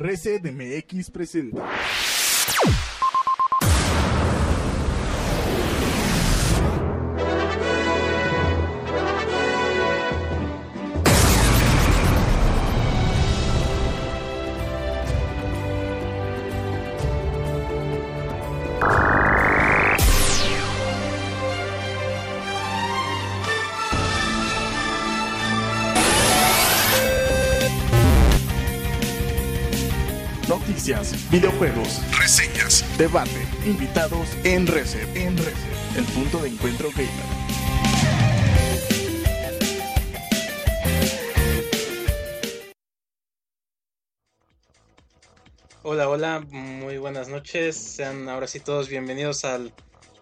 Reset MX presenta. Videojuegos, reseñas, debate, invitados en Reset, en Reset, el punto de encuentro gamer. Hola, hola, muy buenas noches. Sean ahora sí todos bienvenidos al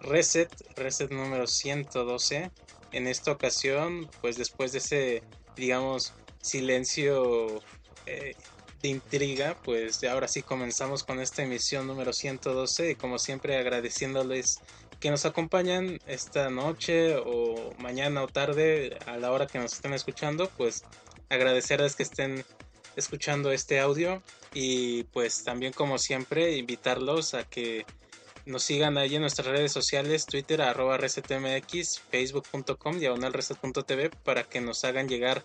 Reset, Reset número 112. En esta ocasión, pues después de ese, digamos, silencio eh, de intriga, pues ahora sí comenzamos con esta emisión número 112 y como siempre agradeciéndoles que nos acompañan esta noche o mañana o tarde a la hora que nos estén escuchando, pues agradecerles que estén escuchando este audio y pues también como siempre invitarlos a que nos sigan ahí en nuestras redes sociales, Twitter arroba resetmx, facebook.com, diagonal reset.tv para que nos hagan llegar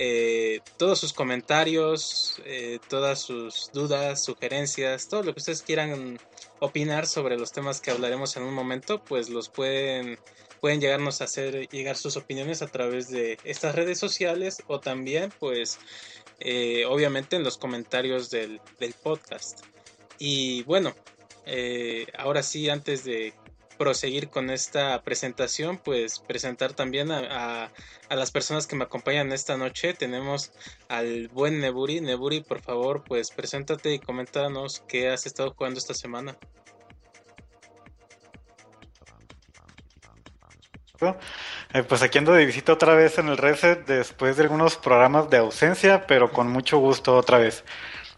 eh, todos sus comentarios, eh, todas sus dudas, sugerencias, todo lo que ustedes quieran opinar sobre los temas que hablaremos en un momento, pues los pueden pueden llegarnos a hacer llegar sus opiniones a través de estas redes sociales o también pues eh, obviamente en los comentarios del, del podcast. Y bueno ahora sí antes de proseguir con esta presentación, pues presentar también a, a, las personas que me acompañan esta noche. Tenemos al buen Neburi. Neburi, por favor, pues preséntate y coméntanos qué has estado jugando esta semana. Eh, pues aquí ando de visita otra vez en el Reset después de algunos programas de ausencia, pero con mucho gusto otra vez.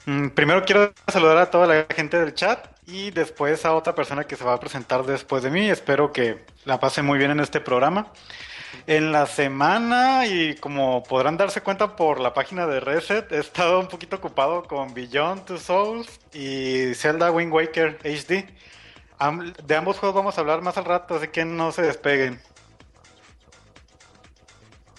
Mm, primero quiero saludar a toda la gente del chat y después a otra persona que se va a presentar después de mí. Espero que la pase muy bien en este programa. En la semana, y como podrán darse cuenta por la página de Reset, he estado un poquito ocupado con Beyond Two Souls y Zelda Wind Waker HD. de ambos juegos vamos a hablar más al rato, así que no se despeguen.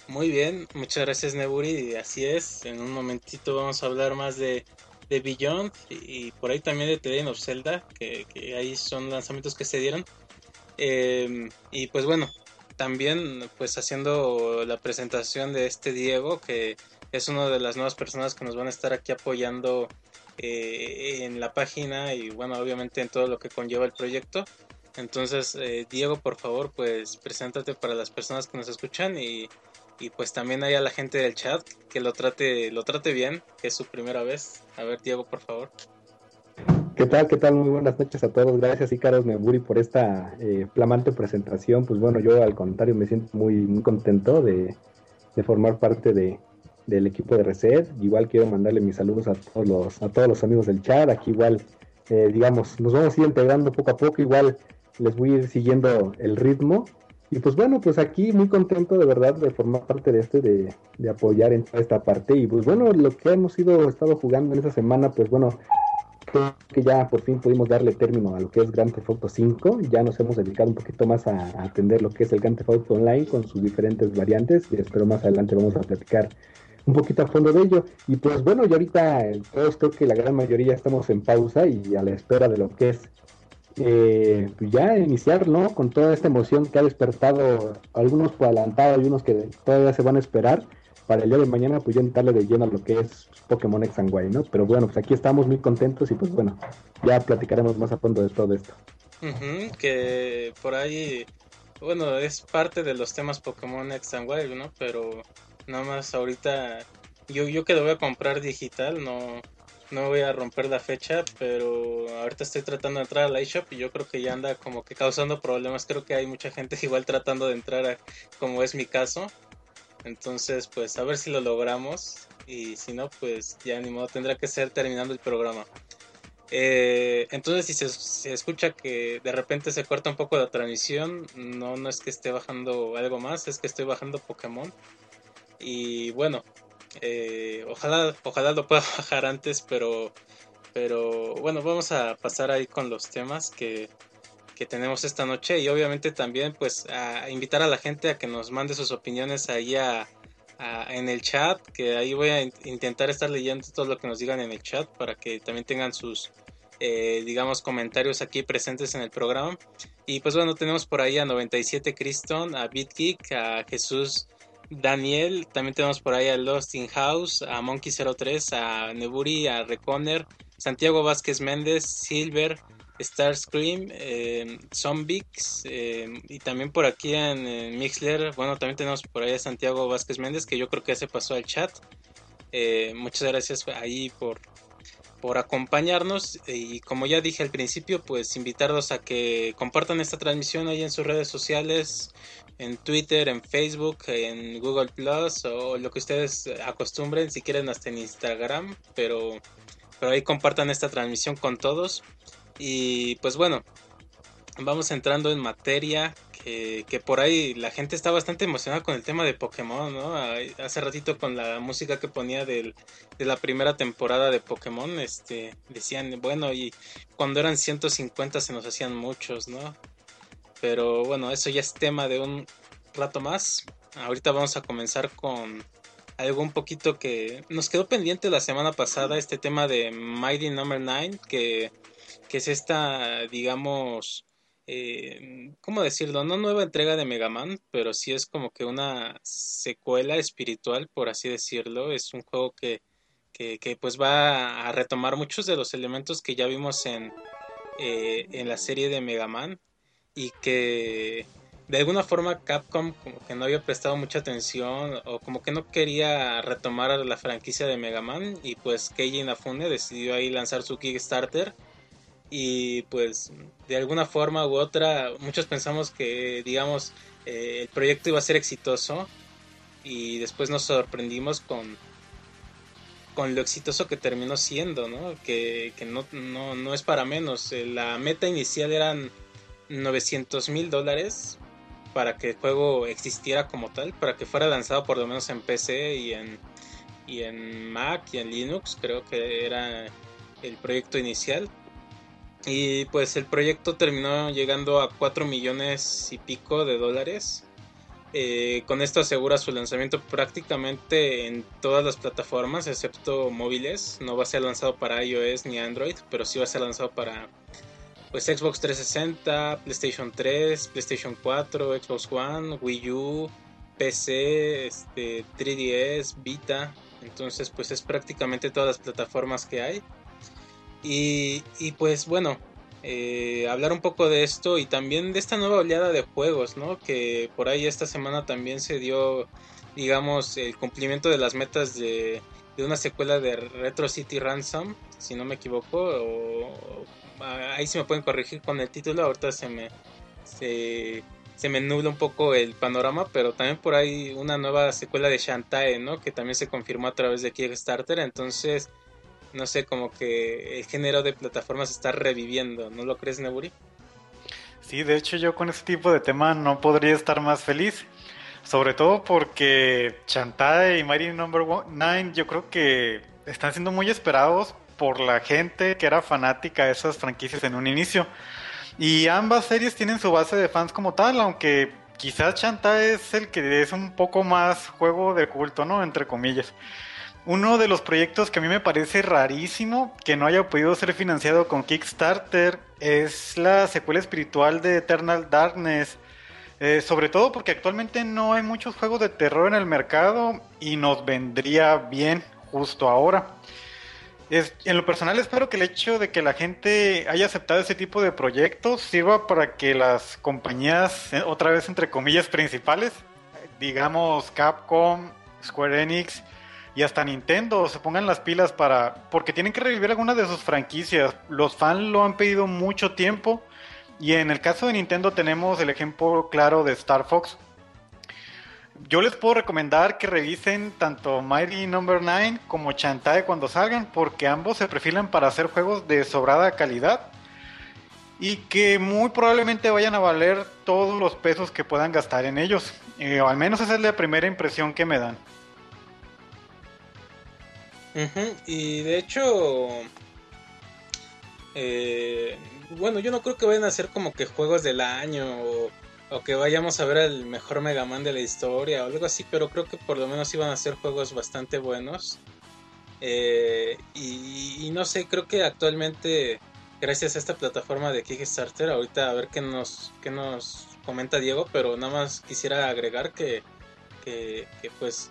Muy bien, muchas gracias Neburi, así es, en un momentito vamos a hablar más de de Beyond y, por ahí también de The Legend Zelda, que, ahí son lanzamientos que se dieron. Em, y pues bueno, también pues haciendo la presentación de este Diego, que es una de las nuevas personas que nos van a estar aquí apoyando eh, en la página y bueno, obviamente en todo lo que conlleva el proyecto. Entonces, eh, Diego, por favor, pues preséntate para las personas que nos escuchan y y pues también hay a la gente del chat que lo trate, lo trate bien, que es su primera vez. A ver, Diego, por favor. ¿Qué tal? ¿Qué tal? Muy buenas noches a todos. Gracias, Icaros Neburi, por esta eh, flamante presentación. Pues bueno, yo al contrario me siento muy, muy contento de, formar parte de, del equipo de Reset. Igual quiero mandarle mis saludos a todos los, a todos los amigos del chat. Aquí igual, eh, digamos, nos vamos a ir integrando poco a poco. Igual les voy a ir siguiendo el ritmo y pues bueno, pues aquí muy contento de verdad de formar parte de este, de, de apoyar en toda esta parte. Y pues bueno, lo que hemos ido, estado jugando en esta semana, pues bueno, creo que ya por fin pudimos darle término a lo que es Grand Theft Auto 5. Ya nos hemos dedicado un poquito más a, atender lo que es el Grand Theft Auto Online con sus diferentes variantes. Y espero más adelante vamos a platicar un poquito a fondo de ello. Y pues bueno, y ahorita todos creo que la gran mayoría estamos en pausa y a la espera de lo que es eh, pues ya iniciar, ¿no? Con toda esta emoción que ha despertado algunos por adelantado y unos que todavía se van a esperar para el día de mañana, pues ya entrarle de lleno a lo que es Pokémon X and Y, ¿no? Pero bueno, pues aquí estamos muy contentos y pues bueno, ya platicaremos más a fondo de todo esto. que por ahí, bueno, es parte de los temas Pokémon X and Y, ¿no? Pero nada más ahorita, yo, yo que lo voy a comprar digital, no, no voy a romper la fecha, pero ahorita estoy tratando de entrar al iShop y yo creo que ya anda como que causando problemas. Creo que hay mucha gente igual tratando de entrar como es mi caso. Entonces, pues a ver si lo logramos. Y si no, pues ya ni modo, tendrá que ser terminando el programa. Eh, entonces, si se, escucha que de repente se corta un poco la transmisión, no, no es que esté bajando algo más, es que estoy bajando Pokémon. Y bueno, Eh, ojalá, ojalá lo pueda bajar antes, pero, pero bueno, vamos a pasar ahí con los temas que, que tenemos esta noche y obviamente también pues a invitar a la gente a que nos mande sus opiniones ahí a, en el chat, que ahí voy a intentar estar leyendo todo lo que nos digan en el chat para que también tengan sus, eh, digamos, comentarios aquí presentes en el programa. Y pues bueno, tenemos por ahí a 97 Criston, a BitGeek, a Jesús Daniel, también tenemos por ahí a Lost in House, a Monkey03, a Neburi, a Reconer, Santiago Vázquez Méndez, Silver, Starscream, eh, Zombix eh, y también por aquí en, Mixler, bueno, también tenemos por ahí a Santiago Vázquez Méndez que yo creo que ya se pasó al chat. Eh, muchas gracias ahí por, por acompañarnos y como ya dije al principio, pues invitarlos a que compartan esta transmisión ahí en sus redes sociales, en Twitter, en Facebook, en Google Plus o lo que ustedes acostumbren, si quieren hasta en Instagram, pero, pero ahí compartan esta transmisión con todos. Y pues bueno, vamos entrando en materia. Que, por ahí la gente está bastante emocionada con el tema de Pokémon, ¿no? Hace ratito con la música que ponía de la primera temporada de Pokémon, este, decían, bueno, y cuando eran 150 se nos hacían muchos, ¿no? Pero bueno, eso ya es tema de un rato más. Ahorita vamos a comenzar con algo un poquito que nos quedó pendiente la semana pasada, este tema de Mighty Number no. 9, que que es esta, digamos, eh, ¿cómo decirlo? No nueva entrega de Mega Man, pero sí es como que una secuela espiritual, por así decirlo. Es un juego que, que, pues va a retomar muchos de los elementos que ya vimos en, eh, en la serie de Mega Man y que de alguna forma Capcom como que no había prestado mucha atención o como que no quería retomar la franquicia de Mega Man y pues Keiji Inafune decidió ahí lanzar su Kickstarter y pues de alguna forma u otra muchos pensamos que digamos eh, el proyecto iba a ser exitoso y después nos sorprendimos con con lo exitoso que terminó siendo, ¿no? Que, no, no, es para menos. Eh, la meta inicial eran 900 mil dólares para que el juego existiera como tal, para que fuera lanzado por lo menos en PC y en, y en Mac y en Linux, creo que era el proyecto inicial. Y pues el proyecto terminó llegando a 4 millones y pico de dólares. Eh, con esto asegura su lanzamiento prácticamente en todas las plataformas, excepto móviles. No va a ser lanzado para iOS ni Android, pero sí va a ser lanzado para pues Xbox 360, PlayStation 3, PlayStation 4, Xbox One, Wii U, PC, este, 3DS, Vita. Entonces pues es prácticamente todas las plataformas que hay. Y, pues bueno, eh, hablar un poco de esto y también de esta nueva oleada de juegos, ¿no? Que por ahí esta semana también se dio, digamos, el cumplimiento de las metas de, de una secuela de Retro City Ransom, si no me equivoco, o, ahí se me pueden corregir con el título, ahorita se me, se, se me nubla un poco el panorama, pero también por ahí una nueva secuela de Shantae, ¿no? Que también se confirmó a través de Kickstarter, entonces no sé, como que el género de plataformas está reviviendo, ¿no lo crees, Neburi? Sí, de hecho yo con este tipo de tema no podría estar más feliz. Sobre todo porque Chantae y Mighty Number 9 yo creo que están siendo muy esperados por la gente que era fanática de esas franquicias en un inicio. Y ambas series tienen su base de fans como tal, aunque quizás Chantae es el que es un poco más juego de culto, ¿no? Entre comillas. Uno de los proyectos que a mí me parece rarísimo que no haya podido ser financiado con Kickstarter es la secuela espiritual de Eternal Darkness. Eh, sobre todo porque actualmente no hay muchos juegos de terror en el mercado y nos vendría bien justo ahora. En lo personal espero que el hecho de que la gente haya aceptado ese tipo de proyectos sirva para que las compañías, eh, otra vez entre comillas principales, digamos Capcom, Square Enix, y hasta Nintendo se pongan las pilas para porque tienen que revivir algunas de sus franquicias. Los fans lo han pedido mucho tiempo y en el caso de Nintendo tenemos el ejemplo claro de Star Fox. Yo les puedo recomendar que revisen tanto Mighty Number no. 9 como Chantae cuando salgan porque ambos se perfilan para hacer juegos de sobrada calidad y que muy probablemente vayan a valer todos los pesos que puedan gastar en ellos. Eh, o al menos esa es la primera impresión que me dan. Y de hecho, eh, bueno, yo no creo que vayan a ser como que juegos del año o, que vayamos a ver el mejor Mega Man de la historia o algo así, pero creo que por lo menos iban a ser juegos bastante buenos. Eh, y, no sé, creo que actualmente, gracias a esta plataforma de Kickstarter, ahorita a ver qué nos, qué nos comenta Diego, pero nada más quisiera agregar que, que pues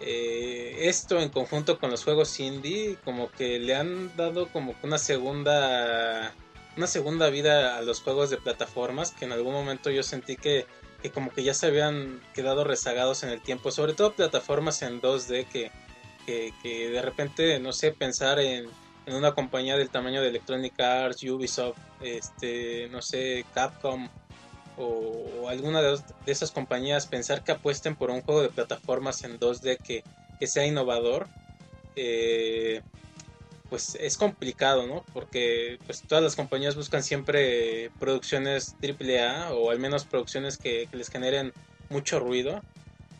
eh, esto en conjunto con los juegos indie como que le han dado como una segunda una segunda vida a los juegos de plataformas que en algún momento yo sentí que, que como que ya se habían quedado rezagados en el tiempo sobre todo plataformas en 2D que, que, de repente no sé pensar en, en, una compañía del tamaño de Electronic Arts Ubisoft este no sé Capcom o, alguna de, esas compañías pensar que apuesten por un juego de plataformas en 2D que, sea innovador, eh, pues es complicado, ¿no? Porque pues todas las compañías buscan siempre producciones AAA o al menos producciones que, les generen mucho ruido.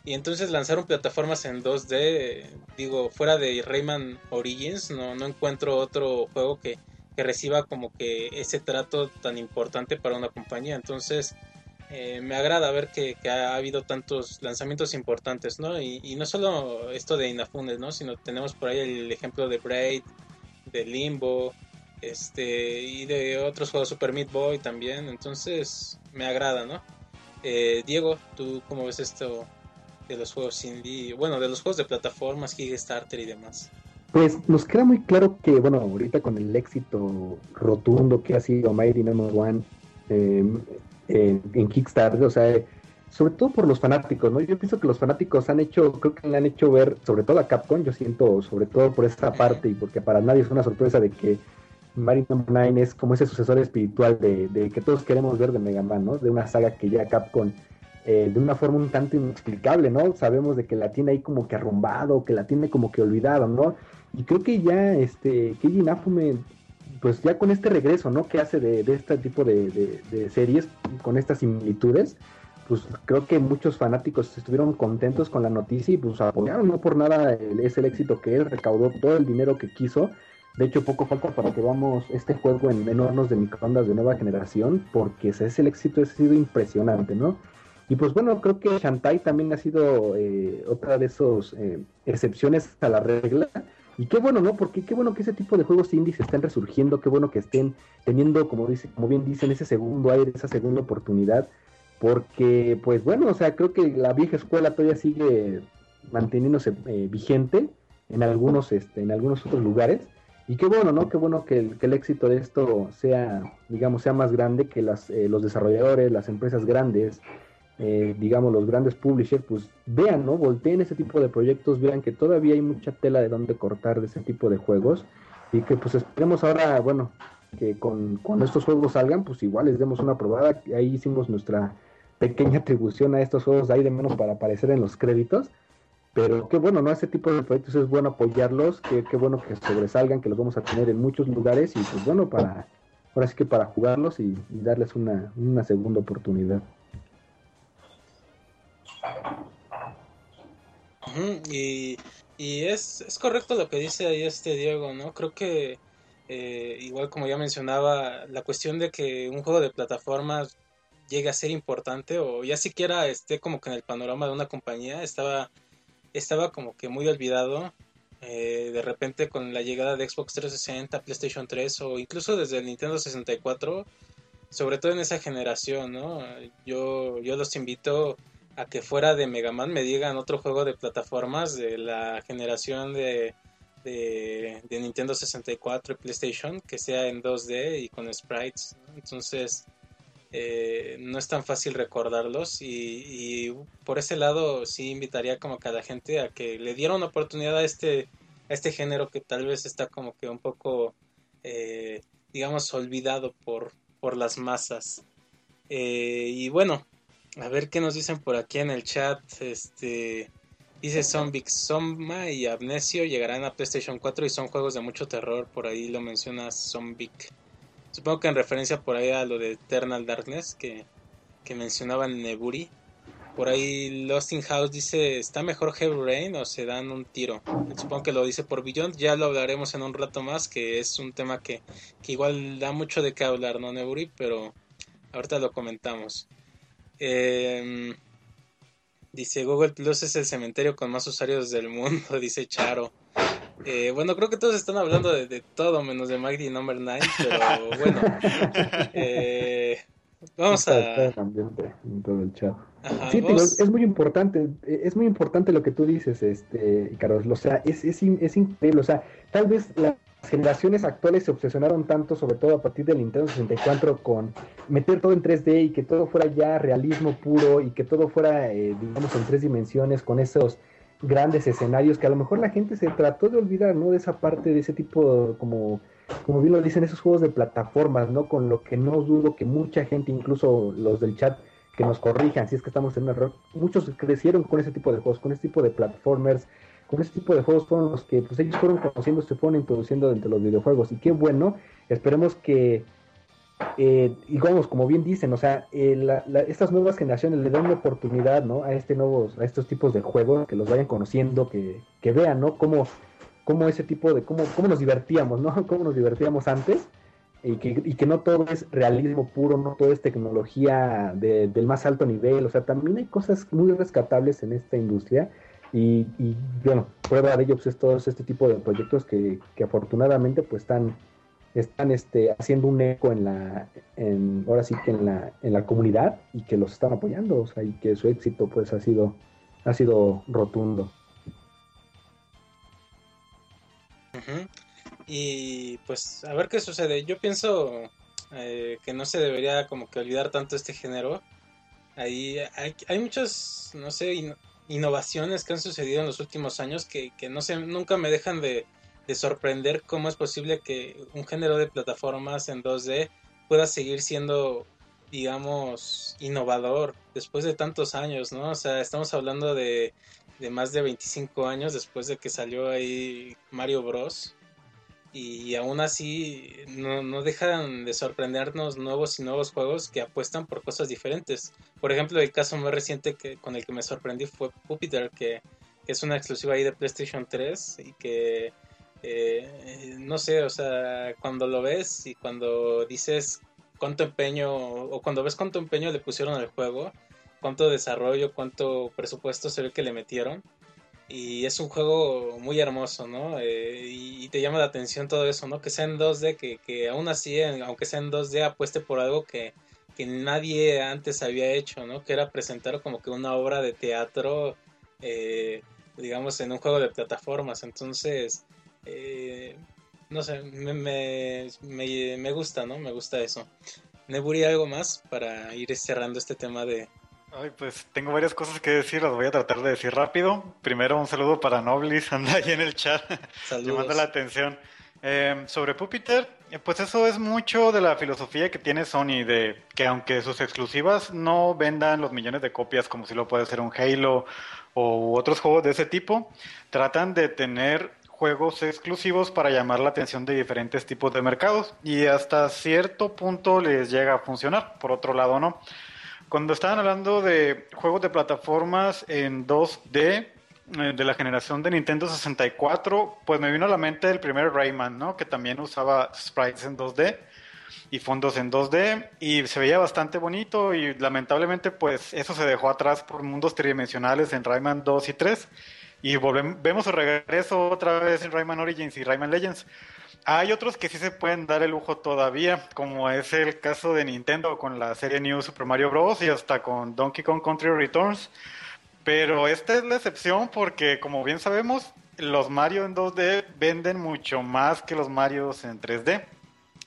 Y entonces lanzaron plataformas en 2D, digo, fuera de Rayman Origins, no, no encuentro otro juego que, que reciba como que ese trato tan importante para una compañía. Entonces, eh, me agrada ver que, ha habido tantos lanzamientos importantes, ¿no? Y, no solo esto de Inafune, ¿no? Sino tenemos por ahí el ejemplo de Braid, de Limbo, este, y de otros juegos Super Meat Boy también. Entonces, me agrada, ¿no? Eh, Diego, ¿tú cómo ves esto de los juegos indie? Bueno, de los juegos de plataformas, Kickstarter y demás. Pues nos queda muy claro que, bueno, ahorita con el éxito rotundo que ha sido Mighty Number One, eh, en, Kickstarter, o sea, sobre todo por los fanáticos, ¿no? Yo pienso que los fanáticos han hecho, creo que le han hecho ver, sobre todo a Capcom, yo siento, sobre todo por esta parte, y porque para nadie es una sorpresa de que Mario 9 es como ese sucesor espiritual de, que todos queremos ver de Mega Man, ¿no? De una saga que ya Capcom, eh, de una forma un tanto inexplicable, ¿no? Sabemos de que la tiene ahí como que arrumbado, que la tiene como que olvidado, ¿no? Y creo que ya este Keiji Nafume, pues ya con este regreso, ¿no? Que hace de, este tipo de, series, con estas similitudes, pues creo que muchos fanáticos estuvieron contentos con la noticia y pues apoyaron, no por nada es el éxito que él recaudó todo el dinero que quiso. De hecho, poco falta para que veamos este juego en, hornos de microondas de nueva generación, porque ese es el éxito, ha sido impresionante, ¿no? Y pues bueno, creo que Shantai también ha sido eh, otra de esas eh, excepciones a la regla y qué bueno, ¿no? Porque qué bueno que ese tipo de juegos indies estén resurgiendo, qué bueno que estén teniendo, como dice, como bien dicen, ese segundo aire, esa segunda oportunidad. Porque, pues bueno, o sea, creo que la vieja escuela todavía sigue manteniéndose eh, vigente en algunos, este, en algunos otros lugares. Y qué bueno, ¿no? Qué bueno que el, éxito de esto sea, digamos, sea más grande que las, eh, los desarrolladores, las empresas grandes, eh, digamos, los grandes publishers, pues vean, ¿no? Volteen ese tipo de proyectos, vean que todavía hay mucha tela de donde cortar de ese tipo de juegos y que pues esperemos ahora, bueno, que con, cuando estos juegos salgan, pues igual les demos una probada. Ahí hicimos nuestra pequeña atribución a estos juegos de ahí de menos para aparecer en los créditos. Pero qué bueno, ¿no? Ese tipo de proyectos es bueno apoyarlos, qué, qué bueno que sobresalgan, que los vamos a tener en muchos lugares y pues bueno, para, ahora sí que para jugarlos y, y darles una, una segunda oportunidad. Y, es, es, correcto lo que dice ahí este Diego, ¿no? Creo que, eh, igual como ya mencionaba, la cuestión de que un juego de plataformas llegue a ser importante o ya siquiera esté como que en el panorama de una compañía, estaba, estaba como que muy olvidado. Eh, de repente con la llegada de Xbox 360, PlayStation 3 o incluso desde el Nintendo 64, sobre todo en esa generación, ¿no? Yo, yo los invito a que fuera de Mega Man me digan otro juego de plataformas de la generación de, de, Nintendo 64 y PlayStation que sea en 2D y con sprites. Entonces eh, no es tan fácil recordarlos y, por ese lado sí invitaría como que a la gente a que le diera una oportunidad a este, a este género que tal vez está como que un poco, eh, digamos, olvidado por, por las masas. Eh, y bueno, a ver qué nos dicen por aquí en el chat. Este dice Zombic Soma y Amnesio llegarán a PlayStation 4 y son juegos de mucho terror. Por ahí lo menciona Zombic. Supongo que en referencia por ahí a lo de Eternal Darkness que, que mencionaba Neburi. Por ahí Lost in House dice, ¿está mejor Heavy Rain o se dan un tiro? Supongo que lo dice por Beyond, ya lo hablaremos en un rato más, que es un tema que, que igual da mucho de qué hablar, ¿no, Neburi? Pero ahorita lo comentamos. Eh, dice, Google Plus es el cementerio con más usuarios del mundo, dice Charo. Eh, bueno, creo que todos están hablando de, todo menos de Mighty Number 9, pero bueno. Eh, vamos a... sí, es muy importante, es muy importante lo que tú dices, este, Carlos. O sea, es, es, es increíble. O sea, tal vez las generaciones actuales se obsesionaron tanto, sobre todo a partir del Nintendo 64, con meter todo en 3D y que todo fuera ya realismo puro y que todo fuera, eh, digamos, en tres dimensiones, con esos grandes escenarios que a lo mejor la gente se trató de olvidar, ¿no? De esa parte, de ese tipo, como, como bien lo dicen, esos juegos de plataformas, ¿no? Con lo que no dudo que mucha gente, incluso los del chat, que nos corrijan si es que estamos en un error, muchos crecieron con ese tipo de juegos, con ese tipo de platformers, con ese tipo de juegos fueron los que pues ellos fueron conociendo, se fueron introduciendo dentro de los videojuegos. Y qué bueno, esperemos que eh, y vamos, como bien dicen, o sea, eh, estas nuevas generaciones le dan una oportunidad, ¿no? A este nuevos, a estos tipos de juegos, que los vayan conociendo, que, que vean, ¿no? Cómo, cómo ese tipo de, cómo, cómo nos divertíamos, ¿no? Cómo nos divertíamos antes y que, y que no todo es realismo puro, no todo es tecnología del más alto nivel, o sea, también hay cosas muy rescatables en esta industria y, bueno, prueba de ello pues, es todo este tipo de proyectos que, que afortunadamente pues están están este, haciendo un eco en la, en, ahora sí que en la, en la comunidad y que los están apoyando, o sea, y que su éxito pues ha sido, ha sido rotundo. Y pues a ver qué sucede. Yo pienso eh, que no se debería como que olvidar tanto este género. Ahí hay, hay muchas, no sé, innovaciones que han sucedido en los últimos años que, que no sé, nunca me dejan de, de sorprender cómo es posible que un género de plataformas en 2D pueda seguir siendo, digamos, innovador después de tantos años, ¿no? O sea, estamos hablando de, de más de 25 años después de que salió ahí Mario Bros. Y aún así no, no, dejan de sorprendernos nuevos y nuevos juegos que apuestan por cosas diferentes. Por ejemplo, el caso más reciente que, con el que me sorprendí fue Jupiter, que, que es una exclusiva ahí de PlayStation 3 y que eh, no sé, o sea, cuando lo ves y cuando dices cuánto empeño, o cuando ves cuánto empeño le pusieron al juego, cuánto desarrollo, cuánto presupuesto se ve que le metieron. Y es un juego muy hermoso, ¿no? Eh, y, te llama la atención todo eso, ¿no? Que sea en 2D, que, que aún así, aunque sea en 2D, apueste por algo que, que nadie antes había hecho, ¿no? Que era presentar como que una obra de teatro, eh, digamos, en un juego de plataformas. Entonces, eh, no sé, me, me, me, gusta, ¿no? Me gusta eso. Neburi, ¿algo más para ir cerrando este tema de... Ay, pues tengo varias cosas que decir, las voy a tratar de decir rápido. Primero un saludo para Noblis, anda ahí en el chat, llamando la atención. Eh, sobre Pupiter, eh, pues eso es mucho de la filosofía que tiene Sony, de que aunque sus exclusivas no vendan los millones de copias como si lo puede ser un Halo o otros juegos de ese tipo, tratan de tener juegos exclusivos para llamar la atención de diferentes tipos de mercados y hasta cierto punto les llega a funcionar, por otro lado no. Cuando estaban hablando de juegos de plataformas en 2D eh, de la generación de Nintendo 64, pues me vino a la mente el primer Rayman, ¿no? Que también usaba sprites en 2D y fondos en 2D y se veía bastante bonito y lamentablemente pues eso se dejó atrás por mundos tridimensionales en Rayman 2 y 3 y volvemos, vemos el regreso otra vez en Rayman Origins y Rayman Legends. Hay otros que sí se pueden dar el lujo todavía, como es el caso de Nintendo con la serie New Super Mario Bros. y hasta con Donkey Kong Country Returns. Pero esta es la excepción porque, como bien sabemos, los Mario en 2D venden mucho más que los Marios en 3D.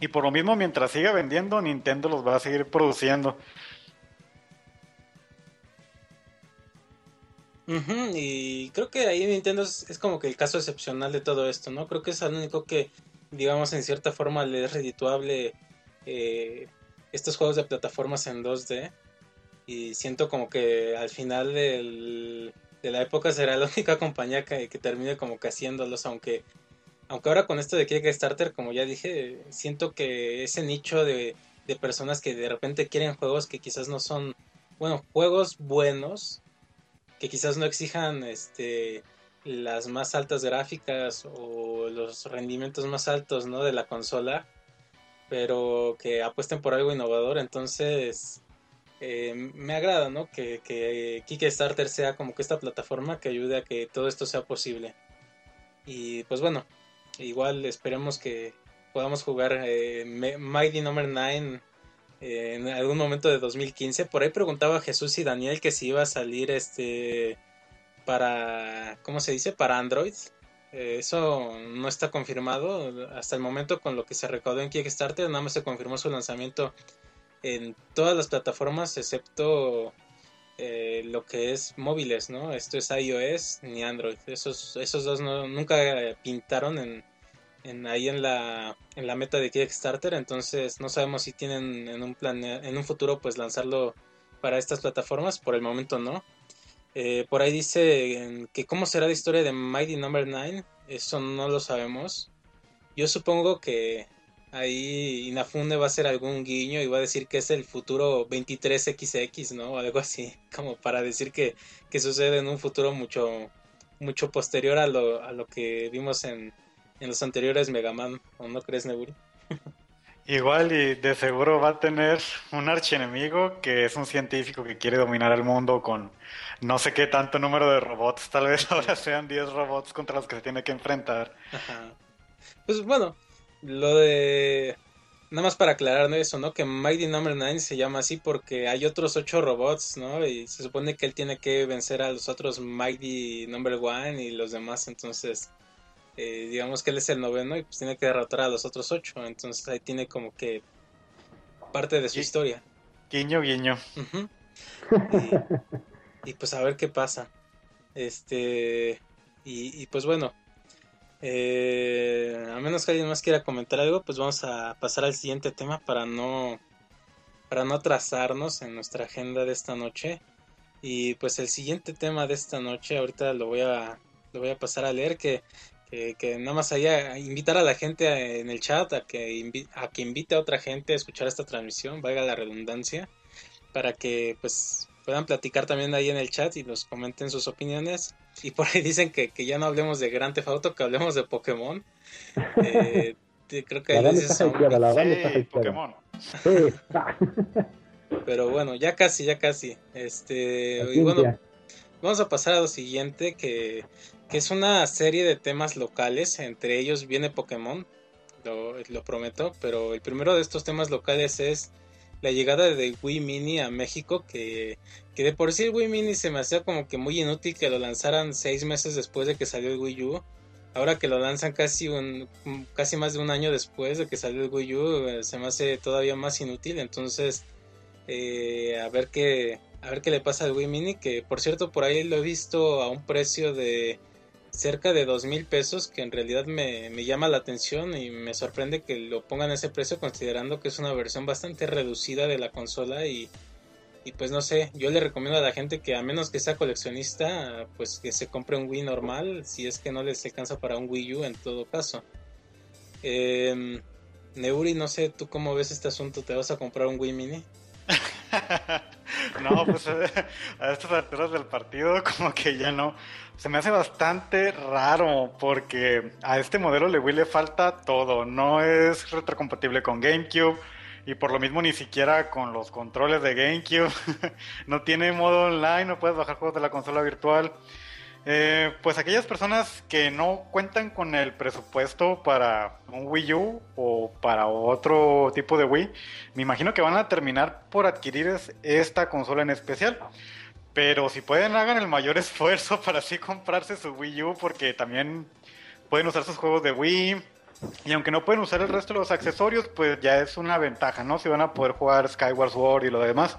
Y por lo mismo, mientras siga vendiendo, Nintendo los va a seguir produciendo. y creo que ahí Nintendo es, como que el caso excepcional de todo esto, ¿no? Creo que es el único que, digamos, en cierta forma le es redituable eh, estos juegos de plataformas en 2D. Y siento como que al final de la época será la única compañía que, termine como que haciéndolos, aunque, aunque ahora con esto de Kickstarter, como ya dije, siento que ese nicho de, de personas que de repente quieren juegos que quizás no son, bueno, juegos buenos, que quizás no exijan este las más altas gráficas o los rendimientos más altos ¿no? de la consola, pero que apuesten por algo innovador. Entonces, eh, me agrada ¿no? que, que Kickstarter sea como que esta plataforma que ayude a que todo esto sea posible. Y pues bueno, igual esperemos que podamos jugar eh, Mighty Number 9 eh, en algún momento de 2015. Por ahí preguntaba Jesús y Daniel que si iba a salir este para, ¿cómo se dice? Para Android. Eh, eso no está confirmado. Hasta el momento con lo que se recaudó en Kickstarter, nada más se confirmó su lanzamiento en todas las plataformas excepto eh, lo que es móviles, ¿no? Esto es iOS ni Android. Esos, esos dos no, nunca pintaron en, en, ahí en la, en la meta de Kickstarter, entonces no sabemos si tienen en un, plan, en un futuro pues lanzarlo para estas plataformas, por el momento no. Eh, por ahí dice que cómo será la historia de Mighty Number no. 9, eso no lo sabemos. Yo supongo que ahí Inafune va a hacer algún guiño y va a decir que es el futuro 23XX, ¿no? O algo así, como para decir que, que sucede en un futuro mucho, mucho posterior a lo, a lo que vimos en, en los anteriores Mega Man, ¿o no crees, Neburi? Igual y de seguro va a tener un archienemigo que es un científico que quiere dominar el mundo con no sé qué tanto número de robots. Tal vez ahora sean 10 robots contra los que se tiene que enfrentar. Pues bueno, lo de... Nada más para aclarar eso, ¿no? Que Mighty Number 9 se llama así porque hay otros 8 robots, ¿no? Y se supone que él tiene que vencer a los otros Mighty Number 1 y los demás, entonces eh, digamos que él es el noveno y pues tiene que derrotar a los otros ocho. Entonces ahí tiene como que parte de su historia. Guiño, guiño. y, pues a ver qué pasa. Este. Y, pues bueno. Eh, a menos que alguien más quiera comentar algo, pues vamos a pasar al siguiente tema para no. Para no atrasarnos en nuestra agenda de esta noche. Y pues el siguiente tema de esta noche, ahorita lo voy a, lo voy a pasar a leer, que que, nada más allá invitar a la gente en el chat a que, a que invite a otra gente a escuchar esta transmisión, valga la redundancia, para que pues puedan platicar también ahí en el chat y nos comenten sus opiniones. Y por ahí dicen que, que ya no hablemos de Grand Theft Auto, que hablemos de Pokémon. Eh, creo que la está la Pokémon. Pero bueno, ya casi, ya casi. Este, y bueno, vamos a pasar a lo siguiente que que es una serie de temas locales, entre ellos viene Pokémon, lo, prometo, pero el primero de estos temas locales es la llegada de Wii Mini a México, que, que de por sí el Wii Mini se me hacía como que muy inútil que lo lanzaran seis meses después de que salió el Wii U. Ahora que lo lanzan casi un casi más de un año después de que salió el Wii U, eh, se me hace todavía más inútil. Entonces, eh, a ver qué a ver qué le pasa al Wii Mini, que por cierto por ahí lo he visto a un precio de cerca de dos mil pesos que en realidad me, llama la atención y me sorprende que lo pongan a ese precio considerando que es una versión bastante reducida de la consola y, y pues no sé, yo le recomiendo a la gente que a menos que sea coleccionista pues que se compre un Wii normal si es que no les alcanza para un Wii U en todo caso. Eh, Neuri, no sé, ¿tú cómo ves este asunto? ¿Te vas a comprar un Wii Mini? no, pues a estas alturas del partido como que ya no. Se me hace bastante raro porque a este modelo de Wii le falta todo. No es retrocompatible con GameCube y por lo mismo ni siquiera con los controles de GameCube. no tiene modo online, no puedes bajar juegos de la consola virtual. Eh, pues aquellas personas que no cuentan con el presupuesto para un Wii U o para otro tipo de Wii, me imagino que van a terminar por adquirir esta consola en especial. Pero si pueden, hagan el mayor esfuerzo para así comprarse su Wii U porque también pueden usar sus juegos de Wii. Y aunque no pueden usar el resto de los accesorios, pues ya es una ventaja, ¿no? Si van a poder jugar Skyward Sword y lo demás.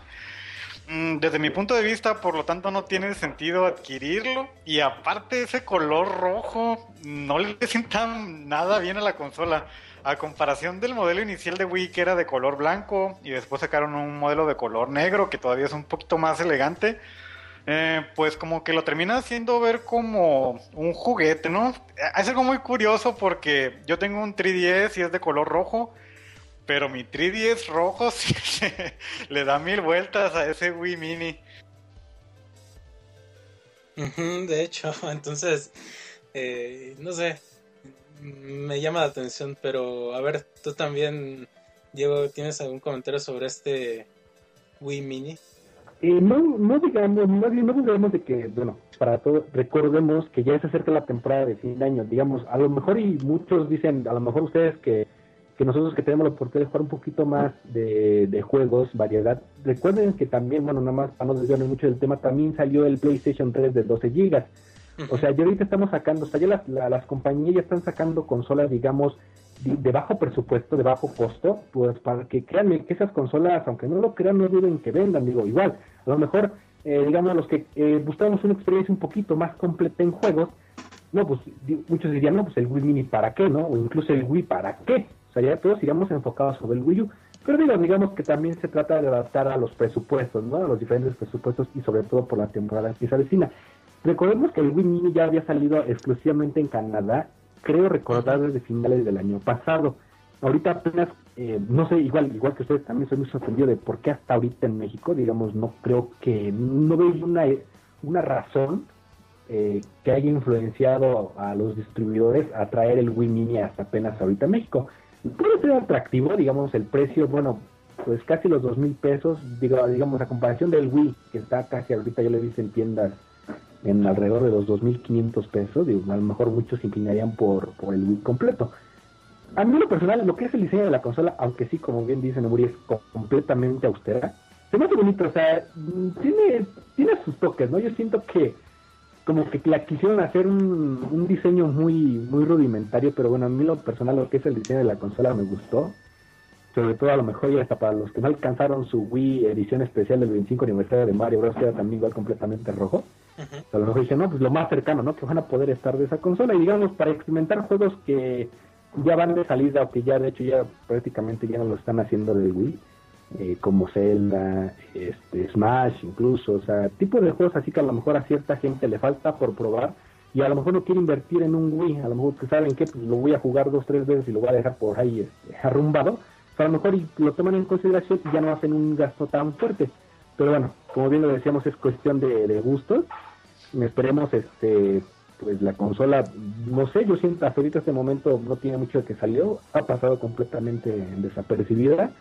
Mm, desde mi punto de vista, por lo tanto, no tiene sentido adquirirlo. Y aparte, ese color rojo no le sienta nada bien a la consola. A comparación del modelo inicial de Wii, que era de color blanco, y después sacaron un modelo de color negro, que todavía es un poquito más elegante. Eh, pues como que lo termina haciendo ver como un juguete, ¿no? Es algo muy curioso porque yo tengo un 3DS y es de color rojo pero mi 3DS rojo sí le da mil vueltas a ese Wii Mini. de hecho, entonces, eh, no sé, me llama la atención, pero a ver, tú también, Diego, ¿tienes algún comentario sobre este Wii Mini? Eh, no, no digamos, no digamos de que, bueno, para todos, recordemos que ya se acerca la temporada de fin de año, digamos, a lo mejor y muchos dicen, a lo mejor ustedes que, que nosotros que tenemos la oportunidad de jugar un poquito más de, de juegos, variedad, recuerden que también, bueno, nada más para no desviarnos mucho del tema, también salió el PlayStation 3 de 12 gigas. O sea, ya ahorita estamos sacando, o sea, ya las, las compañías ya están sacando consolas, digamos, de, bajo presupuesto, de bajo costo, pues para que créanme que esas consolas, aunque no lo crean, no duden que vendan, digo, igual, a lo mejor, eh, digamos, los que eh, buscamos una experiencia un poquito más completa en juegos, no, pues muchos dirían, no, pues el Wii Mini para qué, ¿no? O incluso el Wii para qué. O sea, ya todos iríamos enfocados sobre el Wii U. Pero digo, digamos que también se trata de adaptar a los presupuestos, ¿no? A los diferentes presupuestos y sobre todo por la temporada que se avecina. Recordemos que el Wii Mini ya había salido exclusivamente en Canadá, creo recordar desde finales del año pasado. Ahorita apenas, eh, no sé, igual igual que ustedes también soy muy sorprendido de por qué hasta ahorita en México, digamos, no creo que, no veo una, una razón eh, que haya influenciado a los distribuidores a traer el Wii Mini hasta apenas ahorita en México. Puede ser atractivo, digamos, el precio, bueno, pues casi los dos mil pesos, digo, digamos, a comparación del Wii, que está casi ahorita, yo le he en tiendas en alrededor de los 2.500 pesos, digo, a lo mejor muchos se inclinarían por, por el Wii completo. A mí lo personal, lo que es el diseño de la consola, aunque sí, como bien dice Nemuri, es completamente austera, se me hace bonito, o sea, tiene, tiene sus toques, ¿no? Yo siento que como que la quisieron hacer un, un diseño muy, muy rudimentario, pero bueno, a mí lo personal, lo que es el diseño de la consola me gustó sobre todo a lo mejor y hasta para los que no alcanzaron su Wii edición especial del 25 aniversario de Mario Bros. que era también igual completamente rojo. A lo mejor dicen, no, pues lo más cercano, ¿no? Que van a poder estar de esa consola y digamos para experimentar juegos que ya van de salida o que ya de hecho ya prácticamente ya no lo están haciendo del Wii, eh, como Zelda, este, Smash incluso, o sea, tipo de juegos así que a lo mejor a cierta gente le falta por probar y a lo mejor no quiere invertir en un Wii, a lo mejor que saben que pues lo voy a jugar dos, tres veces y lo voy a dejar por ahí este, arrumbado a lo mejor lo toman en consideración y ya no hacen un gasto tan fuerte. Pero bueno, como bien lo decíamos, es cuestión de, de gustos. Esperemos este pues la consola, no sé, yo siento hasta ahorita este momento no tiene mucho de que salió, ha pasado completamente desapercibida.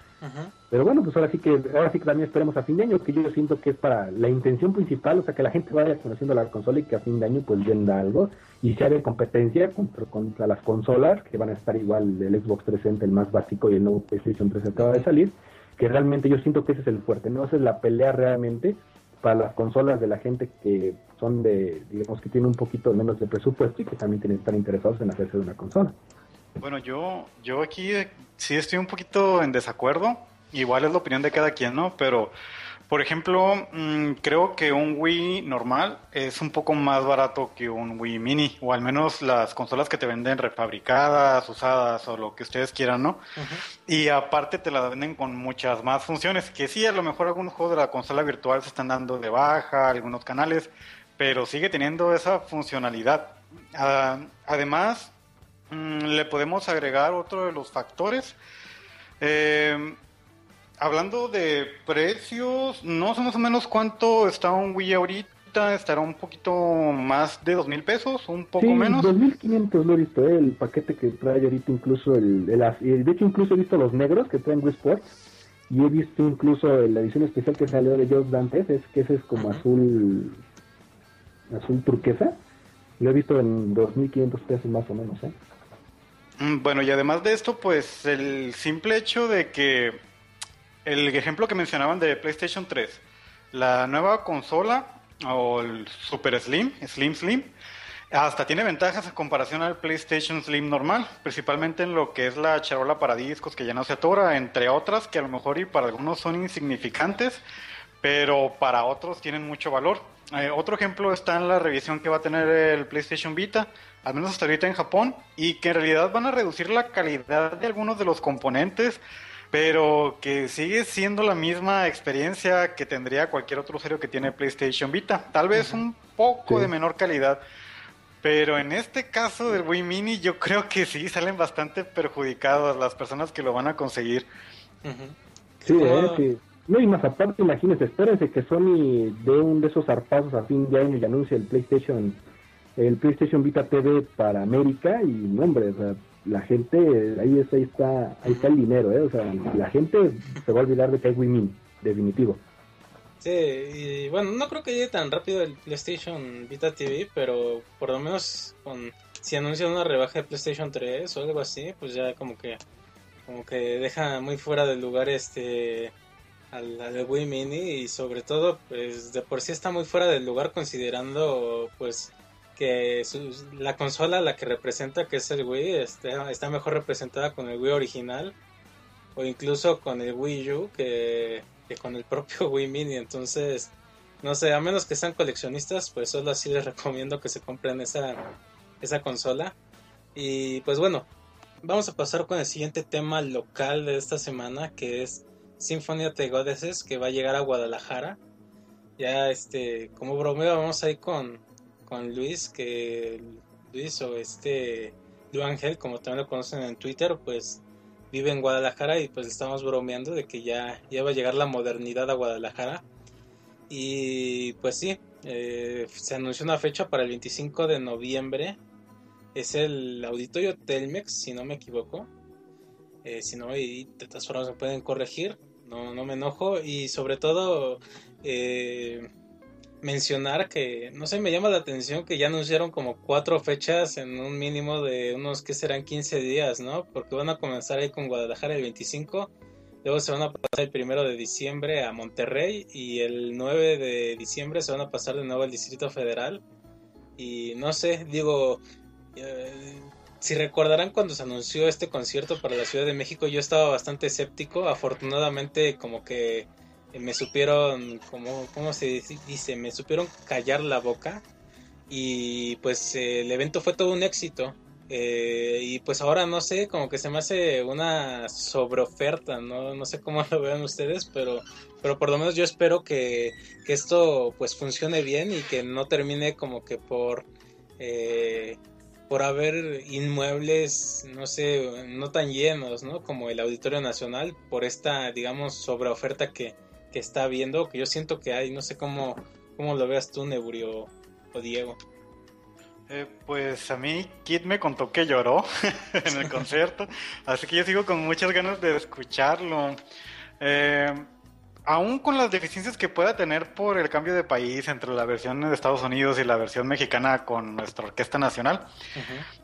Pero bueno, pues ahora sí que ahora sí que también esperemos a fin de año, que yo siento que es para la intención principal, o sea, que la gente vaya conociendo la consola y que a fin de año pues venda algo y se haga competencia contra, contra las consolas, que van a estar igual el Xbox 360, el más básico, y el nuevo PlayStation 3 acaba de salir, que realmente yo siento que ese es el fuerte, ¿no? Esa es la pelea realmente para las consolas de la gente que son de, digamos, que tiene un poquito menos de presupuesto y que también tienen, están interesados en hacerse de una consola. Bueno, yo, yo aquí sí estoy un poquito en desacuerdo. Igual es la opinión de cada quien, ¿no? Pero, por ejemplo, mm, creo que un Wii normal es un poco más barato que un Wii Mini, o al menos las consolas que te venden refabricadas, usadas o lo que ustedes quieran, ¿no? Y aparte te la venden con muchas más funciones, que sí, a lo mejor algunos juegos de la consola virtual se están dando de baja, algunos canales, pero sigue teniendo esa funcionalidad. Ah, además, mm, le podemos agregar otro de los factores. Eh, hablando de precios, no sé más o menos cuánto está un Wii ahorita. Estará un poquito más de dos mil pesos, un poco sí, menos. 2500 lo he visto, ¿eh? el paquete que trae ahorita, incluso el, el, De hecho, incluso he visto los negros que traen Wii Sports. Y he visto incluso la edición especial que salió de Just Dantes, es que ese es como azul azul turquesa. Lo he visto en 2.500 pesos más o menos, ¿eh? Mm, bueno, y además de esto, pues el simple hecho de que el ejemplo que mencionaban de PlayStation 3, la nueva consola o el Super Slim, Slim Slim, hasta tiene ventajas en comparación al PlayStation Slim normal, principalmente en lo que es la charola para discos que ya no se atora, entre otras que a lo mejor y para algunos son insignificantes, pero para otros tienen mucho valor. Eh, otro ejemplo está en la revisión que va a tener el PlayStation Vita, al menos hasta ahorita en Japón, y que en realidad van a reducir la calidad de algunos de los componentes, pero que sigue siendo la misma experiencia que tendría cualquier otro usuario que tiene PlayStation Vita. Tal vez un poco de menor calidad, pero en este caso del Wii Mini yo creo que sí salen bastante perjudicadas las personas que lo van a conseguir. Sí, eh, sí. No, y más aparte, imagínense, espérense que Sony dé un de esos zarpazos a fin de año y anuncie el PlayStation, el PlayStation Vita TV para América y, no, hombre, o sea, la gente, ahí, es, ahí está ahí está el dinero, ¿eh? O sea, la gente se va a olvidar de que hay Win definitivo. Sí, y bueno, no creo que llegue tan rápido el PlayStation Vita TV, pero por lo menos con si anuncian una rebaja de PlayStation 3 o algo así, pues ya como que como que deja muy fuera del lugar este al, al Wii Mini y sobre todo pues de por sí está muy fuera del lugar considerando pues que la consola la que representa que es el Wii está, está mejor representada con el Wii original o incluso con el Wii U que, que con el propio Wii Mini entonces no sé a menos que sean coleccionistas pues solo así les recomiendo que se compren esa esa consola y pues bueno vamos a pasar con el siguiente tema local de esta semana que es Symphony of the Goddesses que va a llegar a Guadalajara. Ya este, como bromeo vamos a ir con, con Luis, que Luis o este Lu Ángel, como también lo conocen en Twitter, pues vive en Guadalajara y pues estamos bromeando de que ya, ya va a llegar la modernidad a Guadalajara. Y pues sí, eh, se anunció una fecha para el 25 de noviembre. Es el auditorio Telmex, si no me equivoco. Eh, si no, y de todas formas se pueden corregir no, no me enojo y sobre todo eh, mencionar que, no sé, me llama la atención que ya anunciaron como cuatro fechas en un mínimo de unos que serán 15 días, ¿no? Porque van a comenzar ahí con Guadalajara el 25, luego se van a pasar el primero de diciembre a Monterrey y el 9 de diciembre se van a pasar de nuevo al Distrito Federal. Y no sé, digo, eh, si recordarán cuando se anunció este concierto para la Ciudad de México, yo estaba bastante escéptico. Afortunadamente, como que me supieron, como, ¿cómo se dice? Me supieron callar la boca. Y pues el evento fue todo un éxito. Eh, y pues ahora no sé, como que se me hace una sobreoferta, ¿no? No sé cómo lo vean ustedes, pero, pero por lo menos yo espero que, que esto pues funcione bien y que no termine como que por... Eh, por haber inmuebles, no sé, no tan llenos, ¿no? Como el Auditorio Nacional, por esta, digamos, sobreoferta que, que está habiendo, que yo siento que hay, no sé cómo, cómo lo veas tú, Neburio o Diego. Eh, pues a mí Kit me contó que lloró en el concierto, así que yo sigo con muchas ganas de escucharlo. Eh, aún con las deficiencias que pueda tener por el cambio de país entre la versión de Estados Unidos y la versión mexicana con nuestra orquesta nacional,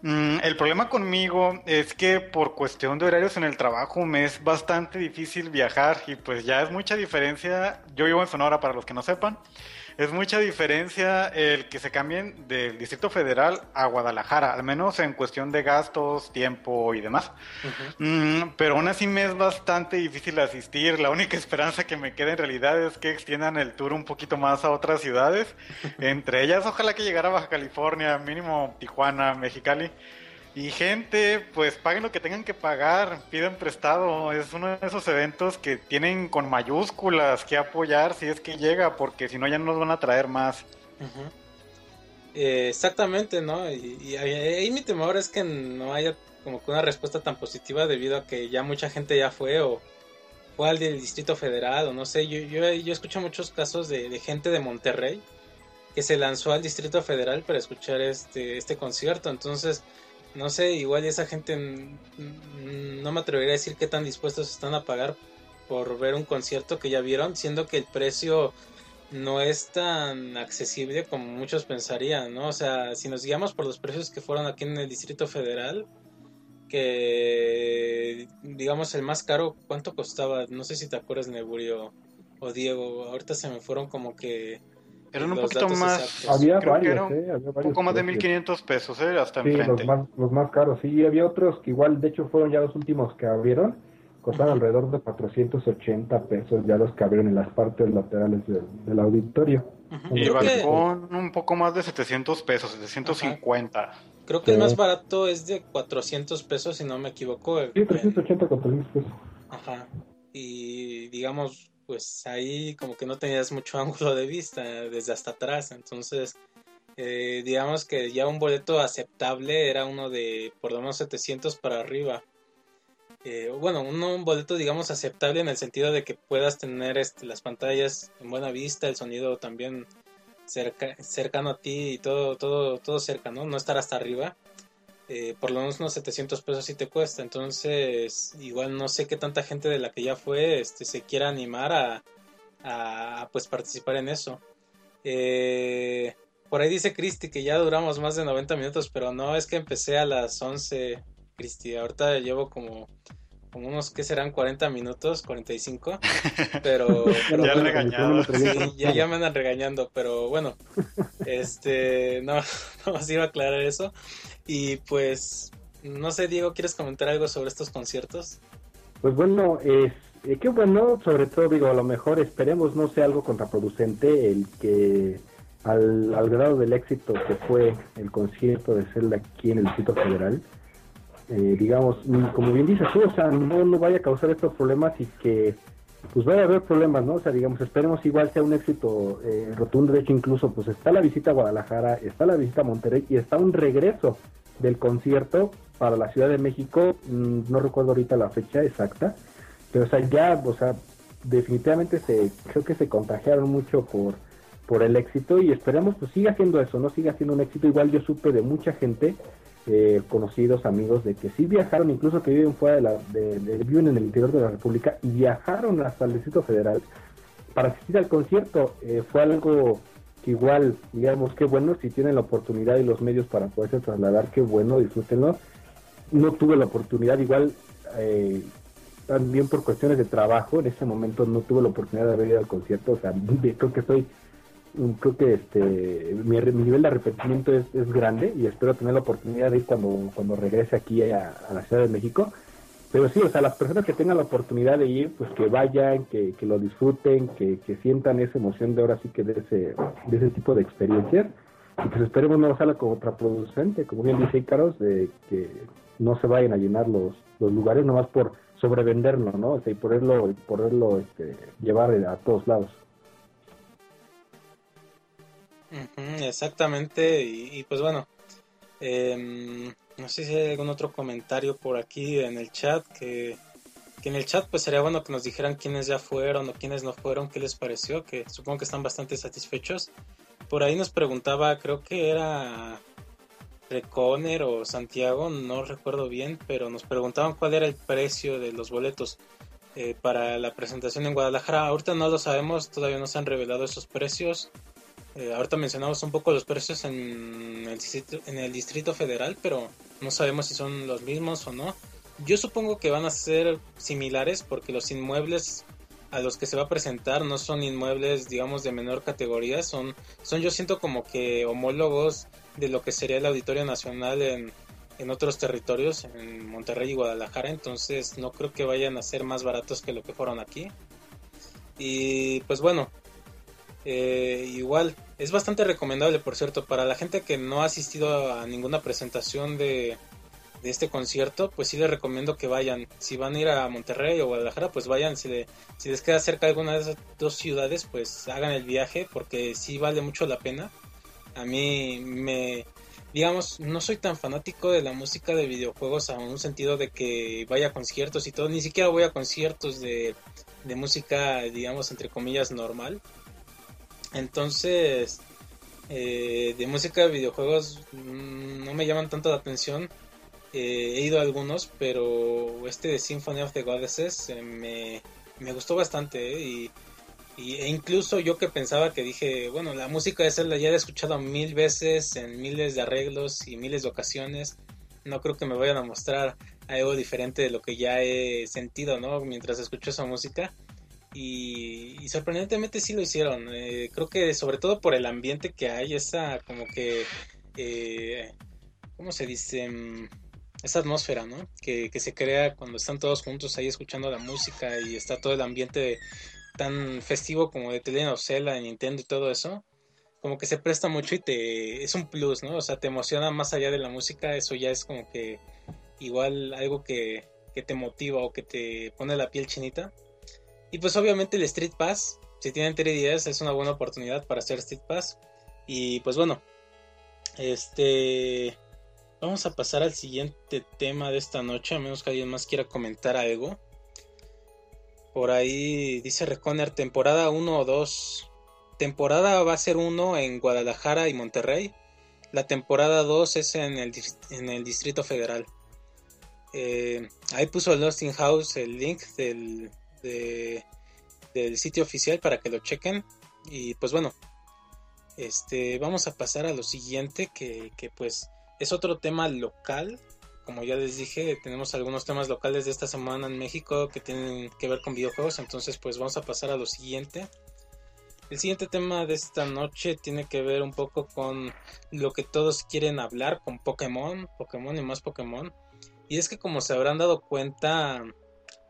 mm, el problema conmigo es que por cuestión de horarios en el trabajo me es bastante difícil viajar y pues ya es mucha diferencia. Yo vivo en Sonora para los que no sepan es mucha diferencia el que se cambien del Distrito Federal a Guadalajara, al menos en cuestión de gastos, tiempo y demás. Mm, pero aún así me es bastante difícil asistir. La única esperanza que me queda en realidad es que extiendan el tour un poquito más a otras ciudades. Entre ellas, ojalá que llegara a Baja California, mínimo Tijuana, Mexicali. Y gente, pues paguen lo que tengan que pagar, piden prestado. Es uno de esos eventos que tienen con mayúsculas que apoyar si es que llega, porque si no ya no nos van a traer más. Eh, exactamente, ¿no? Y, ahí mi temor es que no haya como que una respuesta tan positiva debido a que ya mucha gente ya fue o fue al Distrito Federal o no sé. Yo, yo, yo escucho muchos casos de, de gente de Monterrey que se lanzó al Distrito Federal para escuchar este, este concierto. Entonces no sé, igual esa gente no me atrevería a decir qué tan dispuestos están a pagar por ver un concierto que ya vieron, siendo que el precio no es tan accesible como muchos pensarían, ¿no? O sea, si nos guiamos por los precios que fueron aquí en el Distrito Federal, que digamos el más caro, ¿cuánto costaba? No sé si te acuerdas, Neburio o Diego, ahorita se me fueron como que eran un poquito más. Había varios, eh, un poco más de 1500 pesos, ¿eh? Hasta sí, enfrente. Los más, los más caros, sí. Había otros que igual, de hecho, fueron ya los últimos que abrieron. Costaban alrededor de 480 pesos, ya los que abrieron en las partes laterales del, auditorio. Y el balcón un poco más de 700 pesos, 750. Creo que el más barato es de 400 pesos, si no me equivoco. Sí, 380, 400 pesos. Ajá. Y digamos, pues ahí como que no tenías mucho ángulo de vista desde hasta atrás, entonces eh, digamos que ya un boleto aceptable era uno de por lo menos 700 para arriba. eh, bueno, un, boleto digamos aceptable en el sentido de que puedas tener este, las pantallas en buena vista, el sonido también cerca, cercano a ti y todo, todo, todo cerca, ¿no? No estar hasta arriba. Eh, por lo menos unos 700 pesos sí te cuesta. Entonces, igual no sé qué tanta gente de la que ya fue este, se quiera animar a, a pues participar en eso. Eh, por ahí dice Cristi que ya duramos más de 90 minutos, pero no, es que empecé a las 11, Cristi. Ahorita llevo como, como unos, ¿qué serán? 40 minutos, 45. Pero, pero ya, regañado. ya, ya, me andan regañando, pero bueno, este, no, no iba a aclarar eso. Y pues, no sé, Diego, ¿quieres comentar algo sobre estos conciertos? Pues bueno, es, eh, qué bueno, sobre todo digo, a lo mejor esperemos no sea algo contraproducente el que al, grado del éxito que fue el concierto de Zelda aquí en el Distrito Federal, eh, digamos, como bien dices tú, o sea, no, no vaya a causar estos problemas y que pues vaya a haber problemas, ¿no? O sea, digamos, esperemos igual sea un éxito eh, rotundo, de hecho incluso pues está la visita a Guadalajara, está la visita a Monterrey y está un regreso del concierto para la Ciudad de México, mm, no recuerdo ahorita la fecha exacta, pero o sea, ya, o sea, definitivamente se, creo que se contagiaron mucho por, por el éxito y esperemos pues siga haciendo eso, no siga siendo un éxito. Igual yo supe de mucha gente, eh, conocidos, amigos, de que sí viajaron, incluso que viven fuera de la, de, viven en el interior de la República y viajaron hasta el Distrito Federal para asistir al concierto. Eh, fue algo que igual, digamos, qué bueno, si tienen la oportunidad y los medios para poderse trasladar, qué bueno, disfrútenlo. No tuve la oportunidad, igual, eh, también por cuestiones de trabajo, en ese momento no tuve la oportunidad de haber ido al concierto, o sea, creo que estoy creo que este mi, nivel de arrepentimiento es, grande y espero tener la oportunidad de ir cuando, cuando regrese aquí a, la Ciudad de México. Pero sí, o sea, las personas que tengan la oportunidad de ir, pues que vayan, que, lo disfruten, que, sientan esa emoción de ahora sí que de ese, de ese tipo de experiencias. Y pues esperemos no como contraproducente, como bien dice Icaros, de que no se vayan a llenar los, los lugares nomás por sobrevenderlo, ¿no? O sea, y poderlo, poderlo este, llevar a todos lados exactamente, y, pues bueno, em, no sé si hay algún otro comentario por aquí en el chat, que, en el chat pues sería bueno que nos dijeran quiénes ya fueron o quiénes no fueron, qué les pareció, que supongo que están bastante satisfechos. Por ahí nos preguntaba, creo que era Reconer o Santiago, no recuerdo bien, pero nos preguntaban cuál era el precio de los boletos. Eh, para la presentación en Guadalajara. Ahorita no lo sabemos, todavía no se han revelado esos precios. Eh, ahorita mencionamos un poco los precios en el, distrito, Federal, pero no sabemos si son los mismos o no. Yo supongo que van a ser similares porque los inmuebles a los que se va a presentar no son inmuebles, digamos, de menor categoría, son, son yo siento como que homólogos de lo que sería el Auditorio Nacional en, en otros territorios, en Monterrey y Guadalajara, entonces no creo que vayan a ser más baratos que lo que fueron aquí. Y pues bueno, eh, igual, es bastante recomendable, por cierto, para la gente que no ha asistido a ninguna presentación de, este concierto, pues sí les recomiendo que vayan. Si van a ir a Monterrey o Guadalajara, pues vayan. Si, les queda cerca alguna de esas dos ciudades, pues hagan el viaje, porque sí vale mucho la pena. A mí me, digamos, no soy tan fanático de la música de videojuegos a un sentido de que vaya a conciertos y todo. Ni siquiera voy a conciertos de música, digamos, entre comillas, normal. Entonces, eh, de música de videojuegos mm, no me llaman tanto la atención. Eh, he ido a algunos, pero este de Symphony of the Goddesses eh, me, me, gustó bastante. y, e incluso yo que pensaba que dije, bueno, la música de Zelda ya la he escuchado mil veces en miles de arreglos y miles de ocasiones. No creo que me vayan a mostrar algo diferente de lo que ya he sentido, ¿no? Mientras escucho esa música. Y, sorprendentemente sí lo hicieron. Eh, creo que sobre todo por el ambiente que hay, esa como que, eh, ¿cómo se dice? Mm, esa atmósfera, ¿no? Que, se crea cuando están todos juntos ahí escuchando la música y está todo el ambiente tan festivo como de of Zelda, Nintendo y todo eso. Como que se presta mucho y te es un plus, ¿no? O sea, te emociona más allá de la música, eso ya es como que igual algo que, que te motiva o que te pone la piel chinita. Y pues obviamente el Street Pass, si tienen 3DS es una buena oportunidad para hacer Street Pass. Y pues bueno, este... Vamos a pasar al siguiente tema de esta noche, a menos que alguien más quiera comentar algo. Por ahí dice Reconer, temporada 1 o 2. Temporada va a ser 1 en Guadalajara y Monterrey. La temporada 2 es en el, en el Distrito Federal. Eh, ahí puso Lost in House el link del, del sitio oficial para que lo chequen. Y pues bueno, este, vamos a pasar a lo siguiente que, que pues es otro tema local. Como ya les dije, tenemos algunos temas locales de esta semana en México que tienen que ver con videojuegos. Entonces pues vamos a pasar a lo siguiente. El siguiente tema de esta noche tiene que ver un poco con lo que todos quieren hablar con Pokémon, Pokémon y más Pokémon. Y es que como se habrán dado cuenta,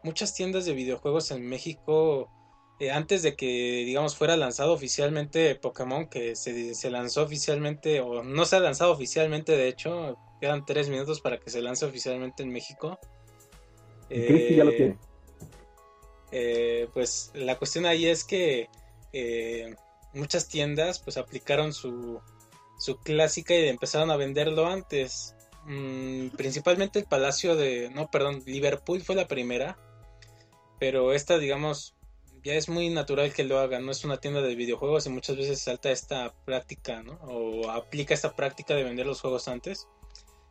muchas tiendas de videojuegos en México, eh, antes de que digamos fuera lanzado oficialmente Pokémon, que se, lanzó oficialmente, o no se ha lanzado oficialmente, de hecho, quedan tres minutos para que se lance oficialmente en México. ya lo tiene. Eh, pues la cuestión ahí es que eh, muchas tiendas pues aplicaron su, su clásica y empezaron a venderlo antes. Mm, principalmente el Palacio de... No, perdón, Liverpool fue la primera. Pero esta, digamos, ya es muy natural que lo hagan. No es una tienda de videojuegos y muchas veces salta esta práctica, ¿no? O aplica esta práctica de vender los juegos antes.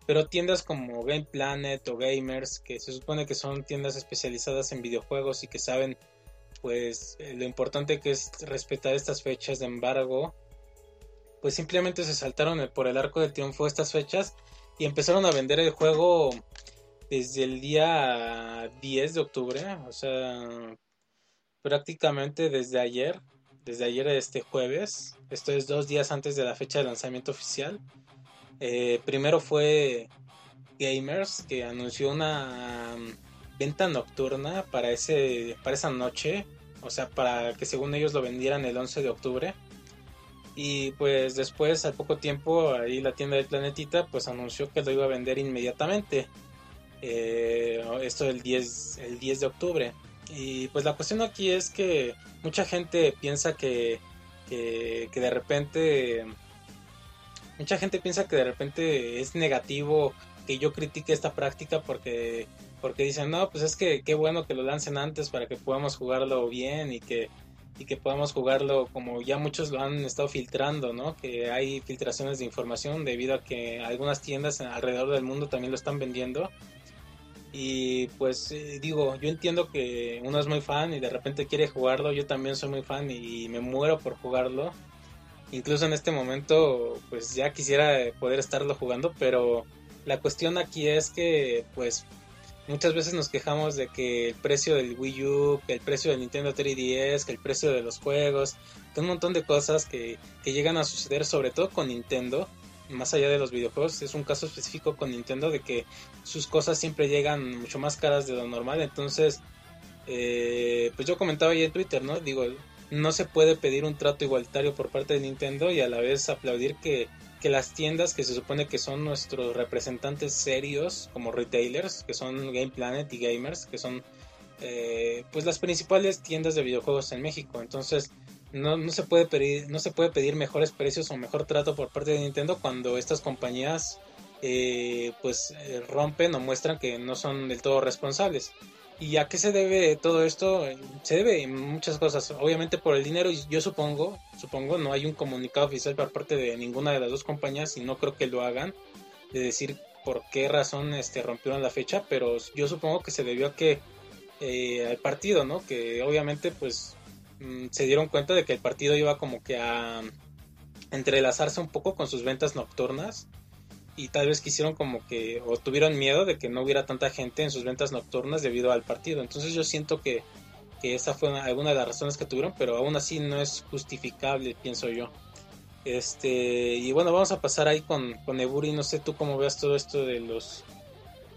Pero tiendas como Game Planet o Gamers, que se supone que son tiendas especializadas en videojuegos y que saben pues eh, lo importante que es respetar estas fechas de embargo, pues simplemente se saltaron por el arco de triunfo estas fechas y empezaron a vender el juego desde el día 10 de octubre, o sea, prácticamente desde ayer, desde ayer este jueves, esto es dos días antes de la fecha de lanzamiento oficial. Eh, primero fue Gamers que anunció una venta nocturna para, ese, para esa noche, o sea, para que según ellos lo vendieran el 11 de octubre. Y pues después, al poco tiempo, ahí la tienda de Planetita pues anunció que lo iba a vender inmediatamente. Eh, esto el 10, el 10 de octubre. Y pues la cuestión aquí es que mucha gente piensa que, que, que de repente... Mucha gente piensa que de repente es negativo que yo critique esta práctica porque porque dicen, no, pues es que qué bueno que lo lancen antes para que podamos jugarlo bien y que, y que podamos jugarlo como ya muchos lo han estado filtrando, ¿no? Que hay filtraciones de información debido a que algunas tiendas alrededor del mundo también lo están vendiendo. Y pues eh, digo, yo entiendo que uno es muy fan y de repente quiere jugarlo, yo también soy muy fan y me muero por jugarlo. Incluso en este momento, pues ya quisiera poder estarlo jugando, pero la cuestión aquí es que pues Muchas veces nos quejamos de que el precio del Wii U, que el precio del Nintendo 3DS, que el precio de los juegos, que un montón de cosas que, llegan a suceder, sobre todo con Nintendo, más allá de los videojuegos, es un caso específico con Nintendo de que sus cosas siempre llegan mucho más caras de lo normal. Entonces, eh, pues yo comentaba ahí en Twitter, ¿no? Digo, no se puede pedir un trato igualitario por parte de Nintendo y a la vez aplaudir que que las tiendas que se supone que son nuestros representantes serios como retailers, que son Game Planet y Gamers, que son eh, pues las principales tiendas de videojuegos en México. Entonces no, no, se puede pedir, no se puede pedir mejores precios o mejor trato por parte de Nintendo cuando estas compañías eh, pues eh, rompen o muestran que no son del todo responsables. ¿Y a qué se debe todo esto? Se debe muchas cosas. Obviamente por el dinero, yo supongo, supongo, no hay un comunicado oficial por parte de ninguna de las dos compañías y no creo que lo hagan, de decir por qué razón este, rompieron la fecha, pero yo supongo que se debió a que eh, al partido, ¿no? Que obviamente pues mm, se dieron cuenta de que el partido iba como que a entrelazarse un poco con sus ventas nocturnas y tal vez quisieron como que o tuvieron miedo de que no hubiera tanta gente en sus ventas nocturnas debido al partido. Entonces yo siento que, que esa fue alguna de las razones que tuvieron, pero aún así no es justificable, pienso yo. Este, y bueno, vamos a pasar ahí con, con Eburi, no sé tú cómo veas todo esto de los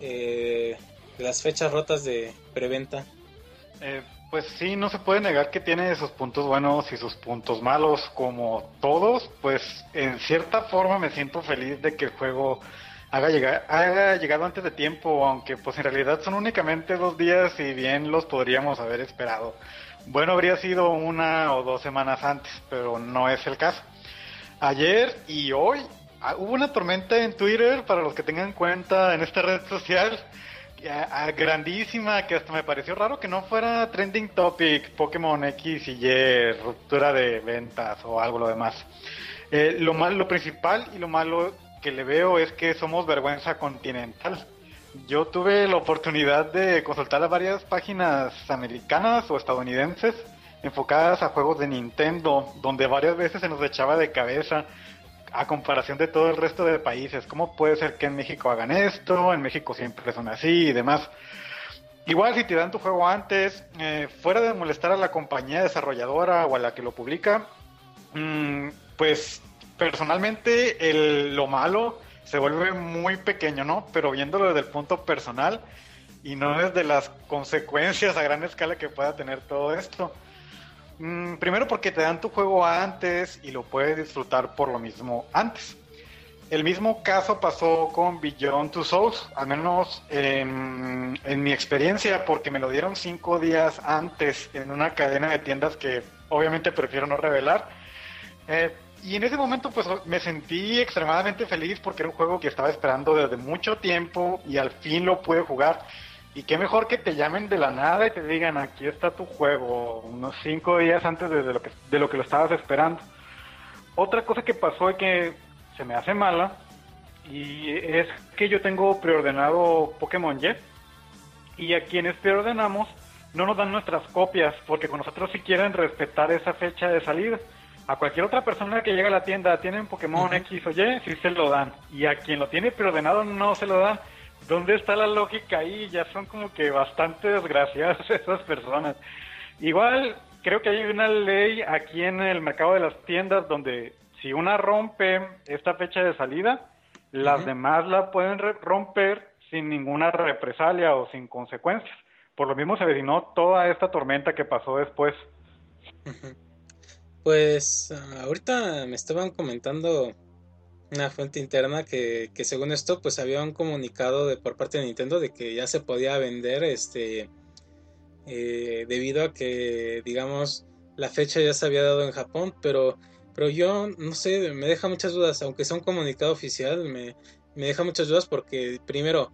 eh, de las fechas rotas de preventa. Eh, pues sí, no se puede negar que tiene sus puntos buenos y sus puntos malos, como todos. Pues en cierta forma me siento feliz de que el juego haga, llegar, llegado antes de tiempo, aunque pues en realidad son únicamente dos días y bien los podríamos haber esperado. Bueno, habría sido una o dos semanas antes, pero no es el caso. Ayer y hoy ah, hubo una tormenta en Twitter, para los que tengan cuenta en esta red social, grandísima, que hasta me pareció raro que no fuera trending topic Pokémon X y Y, ruptura de ventas o algo lo demás. Eh, lo, mal, lo principal y lo malo que le veo es que somos vergüenza continental. Yo tuve la oportunidad de consultar a varias páginas americanas o estadounidenses enfocadas a juegos de Nintendo, donde varias veces se nos echaba de cabeza a comparación de todo el resto de países. ¿Cómo puede ser que en México hagan esto? En México siempre son así y demás. Igual si te dan tu juego antes, eh, fuera de molestar a la compañía desarrolladora o a la que lo publica, mm, pues personalmente el, lo malo se vuelve muy pequeño, ¿no? Pero viéndolo desde el punto personal y no desde las consecuencias a gran escala que pueda tener todo esto. Mm, primero porque te dan tu juego antes y lo puedes disfrutar por lo mismo antes. El mismo caso pasó con Beyond Two Souls, al menos en, mi experiencia, porque me lo dieron cinco días antes en una cadena de tiendas que obviamente prefiero no revelar. Eh, y en ese momento pues me sentí extremadamente feliz porque era un juego que estaba esperando desde mucho tiempo y al fin lo pude jugar. Y qué mejor que te llamen de la nada y te digan, aquí está tu juego, unos cinco días antes de, lo, que, de lo que lo estabas esperando. Otra cosa que pasó es que se me hace mala y es que yo tengo preordenado Pokémon Y y a quienes preordenamos no nos dan nuestras copias porque con nosotros si quieren respetar esa fecha de salida. A cualquier otra persona que llega a la tienda, tienen Pokémon X o Y, sí se lo dan. Y a quien lo tiene preordenado no se lo dan. ¿Dónde está la lógica ahí? Ya son como que bastante desgraciadas esas personas. Igual, creo que hay una ley aquí en el mercado de las tiendas donde si una rompe esta fecha de salida, las demás la pueden romper sin ninguna represalia o sin consecuencias. Por lo mismo se vecino toda esta tormenta que pasó después. Pues ah, ahorita me estaban comentando una fuente interna que, que según esto pues había un comunicado de por parte de Nintendo de que ya se podía vender este eh, debido a que digamos la fecha ya se había dado en Japón pero pero yo no sé me deja muchas dudas aunque sea un comunicado oficial me, me deja muchas dudas porque primero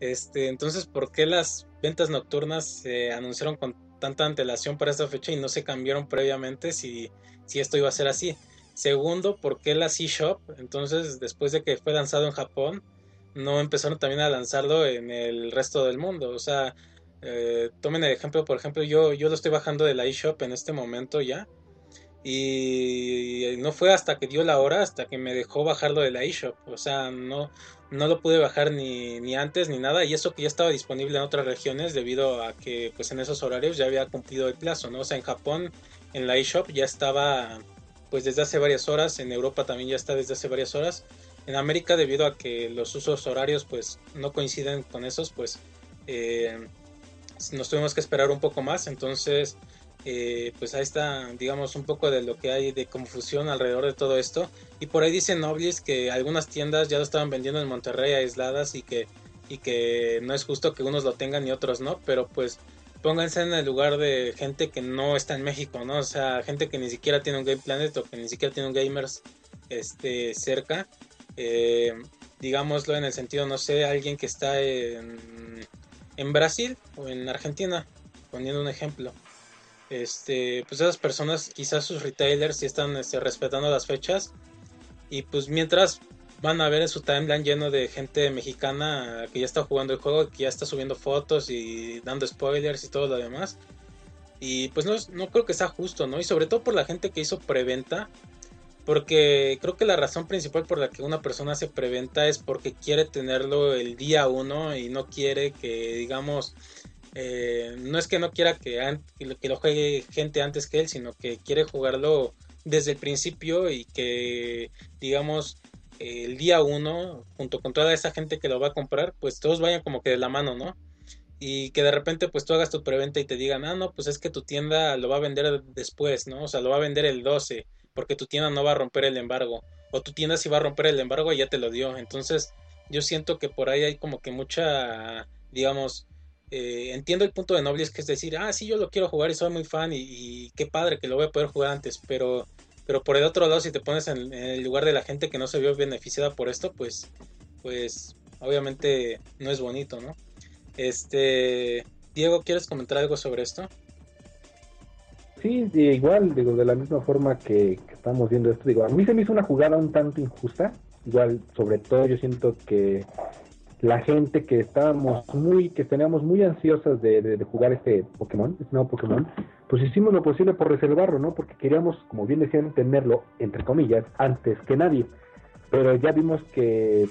este entonces por qué las ventas nocturnas se anunciaron con tanta antelación para esta fecha y no se cambiaron previamente si, si esto iba a ser así Segundo, ¿por qué la eShop? Entonces, después de que fue lanzado en Japón, no empezaron también a lanzarlo en el resto del mundo. O sea, eh, tomen el ejemplo, por ejemplo, yo, yo lo estoy bajando de la eShop en este momento ya. Y no fue hasta que dio la hora, hasta que me dejó bajarlo de la eShop. O sea, no, no lo pude bajar ni, ni antes ni nada. Y eso que ya estaba disponible en otras regiones debido a que pues en esos horarios ya había cumplido el plazo, ¿no? O sea, en Japón, en la eShop ya estaba pues desde hace varias horas, en Europa también ya está desde hace varias horas. En América, debido a que los usos horarios pues no coinciden con esos, pues eh, nos tuvimos que esperar un poco más. Entonces, eh, pues ahí está, digamos, un poco de lo que hay de confusión alrededor de todo esto. Y por ahí dicen Noblis que algunas tiendas ya lo estaban vendiendo en Monterrey aisladas y que, y que no es justo que unos lo tengan y otros no, pero pues pónganse en el lugar de gente que no está en México, ¿no? O sea, gente que ni siquiera tiene un Game Planet o que ni siquiera tiene un Gamers este, cerca. Eh, digámoslo en el sentido, no sé, alguien que está en, en Brasil o en Argentina, poniendo un ejemplo. Este, pues esas personas, quizás sus retailers sí están este, respetando las fechas. Y pues mientras van a ver su timeline lleno de gente mexicana que ya está jugando el juego, que ya está subiendo fotos y dando spoilers y todo lo demás. Y pues no, no creo que sea justo, ¿no? Y sobre todo por la gente que hizo preventa. Porque creo que la razón principal por la que una persona hace preventa es porque quiere tenerlo el día uno y no quiere que, digamos, eh, no es que no quiera que, que lo juegue gente antes que él, sino que quiere jugarlo desde el principio y que, digamos, el día uno, junto con toda esa gente que lo va a comprar, pues todos vayan como que de la mano, ¿no? Y que de repente pues tú hagas tu preventa y te digan, ah, no, pues es que tu tienda lo va a vender después, ¿no? O sea, lo va a vender el 12, porque tu tienda no va a romper el embargo. O tu tienda sí va a romper el embargo y ya te lo dio. Entonces, yo siento que por ahí hay como que mucha, digamos, eh, entiendo el punto de Noblis que es decir, ah, sí, yo lo quiero jugar y soy muy fan y, y, qué padre que lo voy a poder jugar antes, pero pero por el otro lado, si te pones en, el lugar de la gente que no se vio beneficiada por esto, pues, pues, obviamente no es bonito, ¿no? Este, Diego, ¿quieres comentar algo sobre esto? Sí, igual, digo, de la misma forma que, que, estamos viendo esto, digo, a mí se me hizo una jugada un tanto injusta, igual, sobre todo yo siento que la gente que estábamos muy, que teníamos muy ansiosas de, jugar este Pokémon, este nuevo Pokémon, pues hicimos lo posible por reservarlo, ¿no? Porque queríamos, como bien decían, tenerlo, entre comillas, antes que nadie. Pero ya vimos que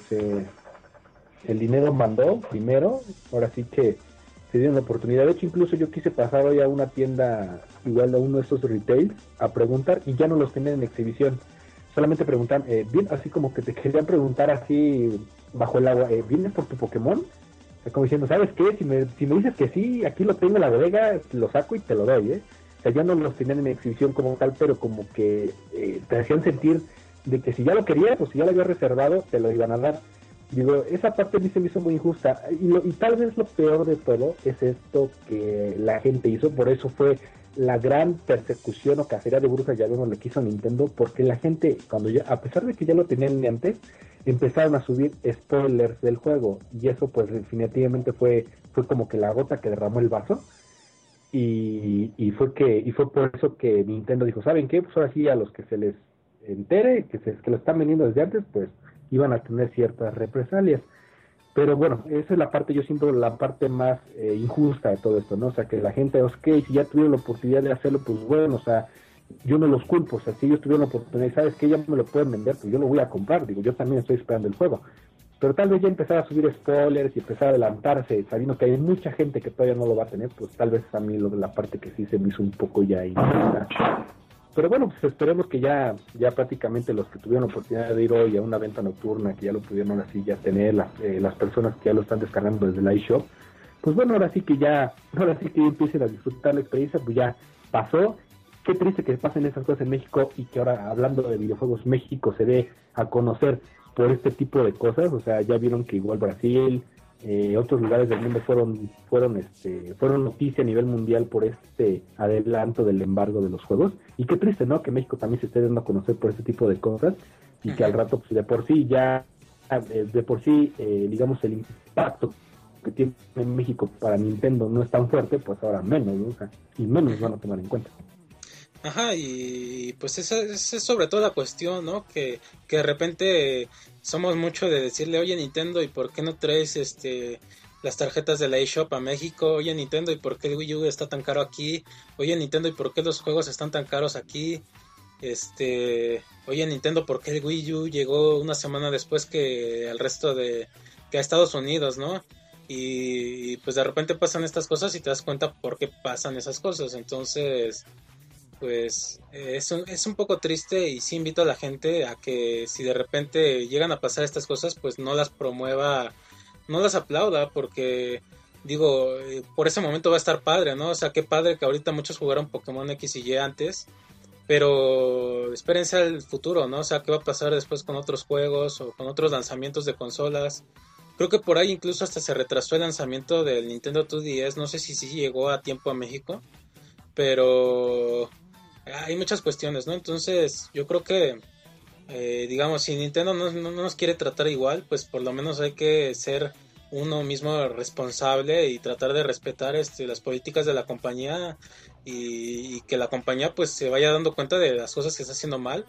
el dinero mandó primero, ahora sí que se dieron la oportunidad. De hecho, incluso yo quise pasar hoy a una tienda, igual a uno de estos retails, a preguntar y ya no los tenían en exhibición. Solamente preguntan, eh, bien, así como que te querían preguntar así bajo el agua, eh, ¿vienes por tu Pokémon? Como diciendo, ¿sabes qué? Si me, si me dices que sí, aquí lo tengo en la bodega, lo saco y te lo doy, ¿eh? O sea, ya no los tenían en exhibición como tal, pero como que eh, te hacían sentir de que si ya lo querías o si ya lo había reservado, te lo iban a dar. Digo, esa parte a mí se me hizo muy injusta. Y, y tal vez lo peor de todo es esto que la gente hizo, por eso fue la gran persecución o cacería de brujas, ya vemos lo que hizo Nintendo, porque la gente, cuando ya, a pesar de que ya lo tenían antes, empezaron a subir spoilers del juego y eso pues definitivamente fue fue como que la gota que derramó el vaso y, y fue que y fue por eso que Nintendo dijo saben qué pues ahora sí a los que se les entere que se que lo están vendiendo desde antes pues iban a tener ciertas represalias pero bueno esa es la parte yo siento la parte más eh, injusta de todo esto no o sea que la gente ok si ya tuvieron la oportunidad de hacerlo pues bueno o sea yo no los culpo, o sea, si ellos tuvieron la oportunidad, sabes que ya me lo pueden vender, pues yo lo voy a comprar, digo, yo también estoy esperando el juego. Pero tal vez ya empezar a subir spoilers y empezar a adelantarse, sabiendo que hay mucha gente que todavía no lo va a tener, pues tal vez a mí lo de la parte que sí se me hizo un poco ya injusta. Pero bueno, pues esperemos que ya, ya prácticamente los que tuvieron la oportunidad de ir hoy a una venta nocturna, que ya lo pudieron así ya tener, las, eh, las personas que ya lo están descargando desde el iShop, pues bueno, ahora sí que ya, ahora sí que empiecen a disfrutar la experiencia, pues ya pasó qué triste que pasen esas cosas en México y que ahora hablando de videojuegos México se dé a conocer por este tipo de cosas, o sea, ya vieron que igual Brasil, eh, otros lugares del mundo fueron fueron este fueron noticia a nivel mundial por este adelanto del embargo de los juegos. Y qué triste no que México también se esté dando a conocer por este tipo de cosas y que al rato pues de por sí ya eh, de por sí eh, digamos el impacto que tiene en México para Nintendo no es tan fuerte pues ahora menos ¿no? y menos van a tomar en cuenta Ajá, y pues esa, es sobre todo la cuestión, ¿no? Que, que de repente somos mucho de decirle, oye Nintendo, ¿y por qué no traes este las tarjetas de la eShop a México? Oye Nintendo, ¿y por qué el Wii U está tan caro aquí? Oye Nintendo, ¿y por qué los juegos están tan caros aquí? Este, oye Nintendo, ¿por qué el Wii U llegó una semana después que el resto de que a Estados Unidos, ¿no? Y, y pues de repente pasan estas cosas y te das cuenta por qué pasan esas cosas. Entonces, pues eh, es, un, es un poco triste y sí invito a la gente a que si de repente llegan a pasar estas cosas, pues no las promueva, no las aplauda, porque digo, eh, por ese momento va a estar padre, ¿no? O sea, qué padre que ahorita muchos jugaron Pokémon X y Y antes, pero espérense al futuro, ¿no? O sea, qué va a pasar después con otros juegos o con otros lanzamientos de consolas. Creo que por ahí incluso hasta se retrasó el lanzamiento del Nintendo 2DS, no sé si sí llegó a tiempo a México, pero hay muchas cuestiones, ¿no? Entonces, yo creo que, eh, digamos, si Nintendo no, nos quiere tratar igual, pues por lo menos hay que ser uno mismo responsable y tratar de respetar este, las políticas de la compañía y, que la compañía pues se vaya dando cuenta de las cosas que está haciendo mal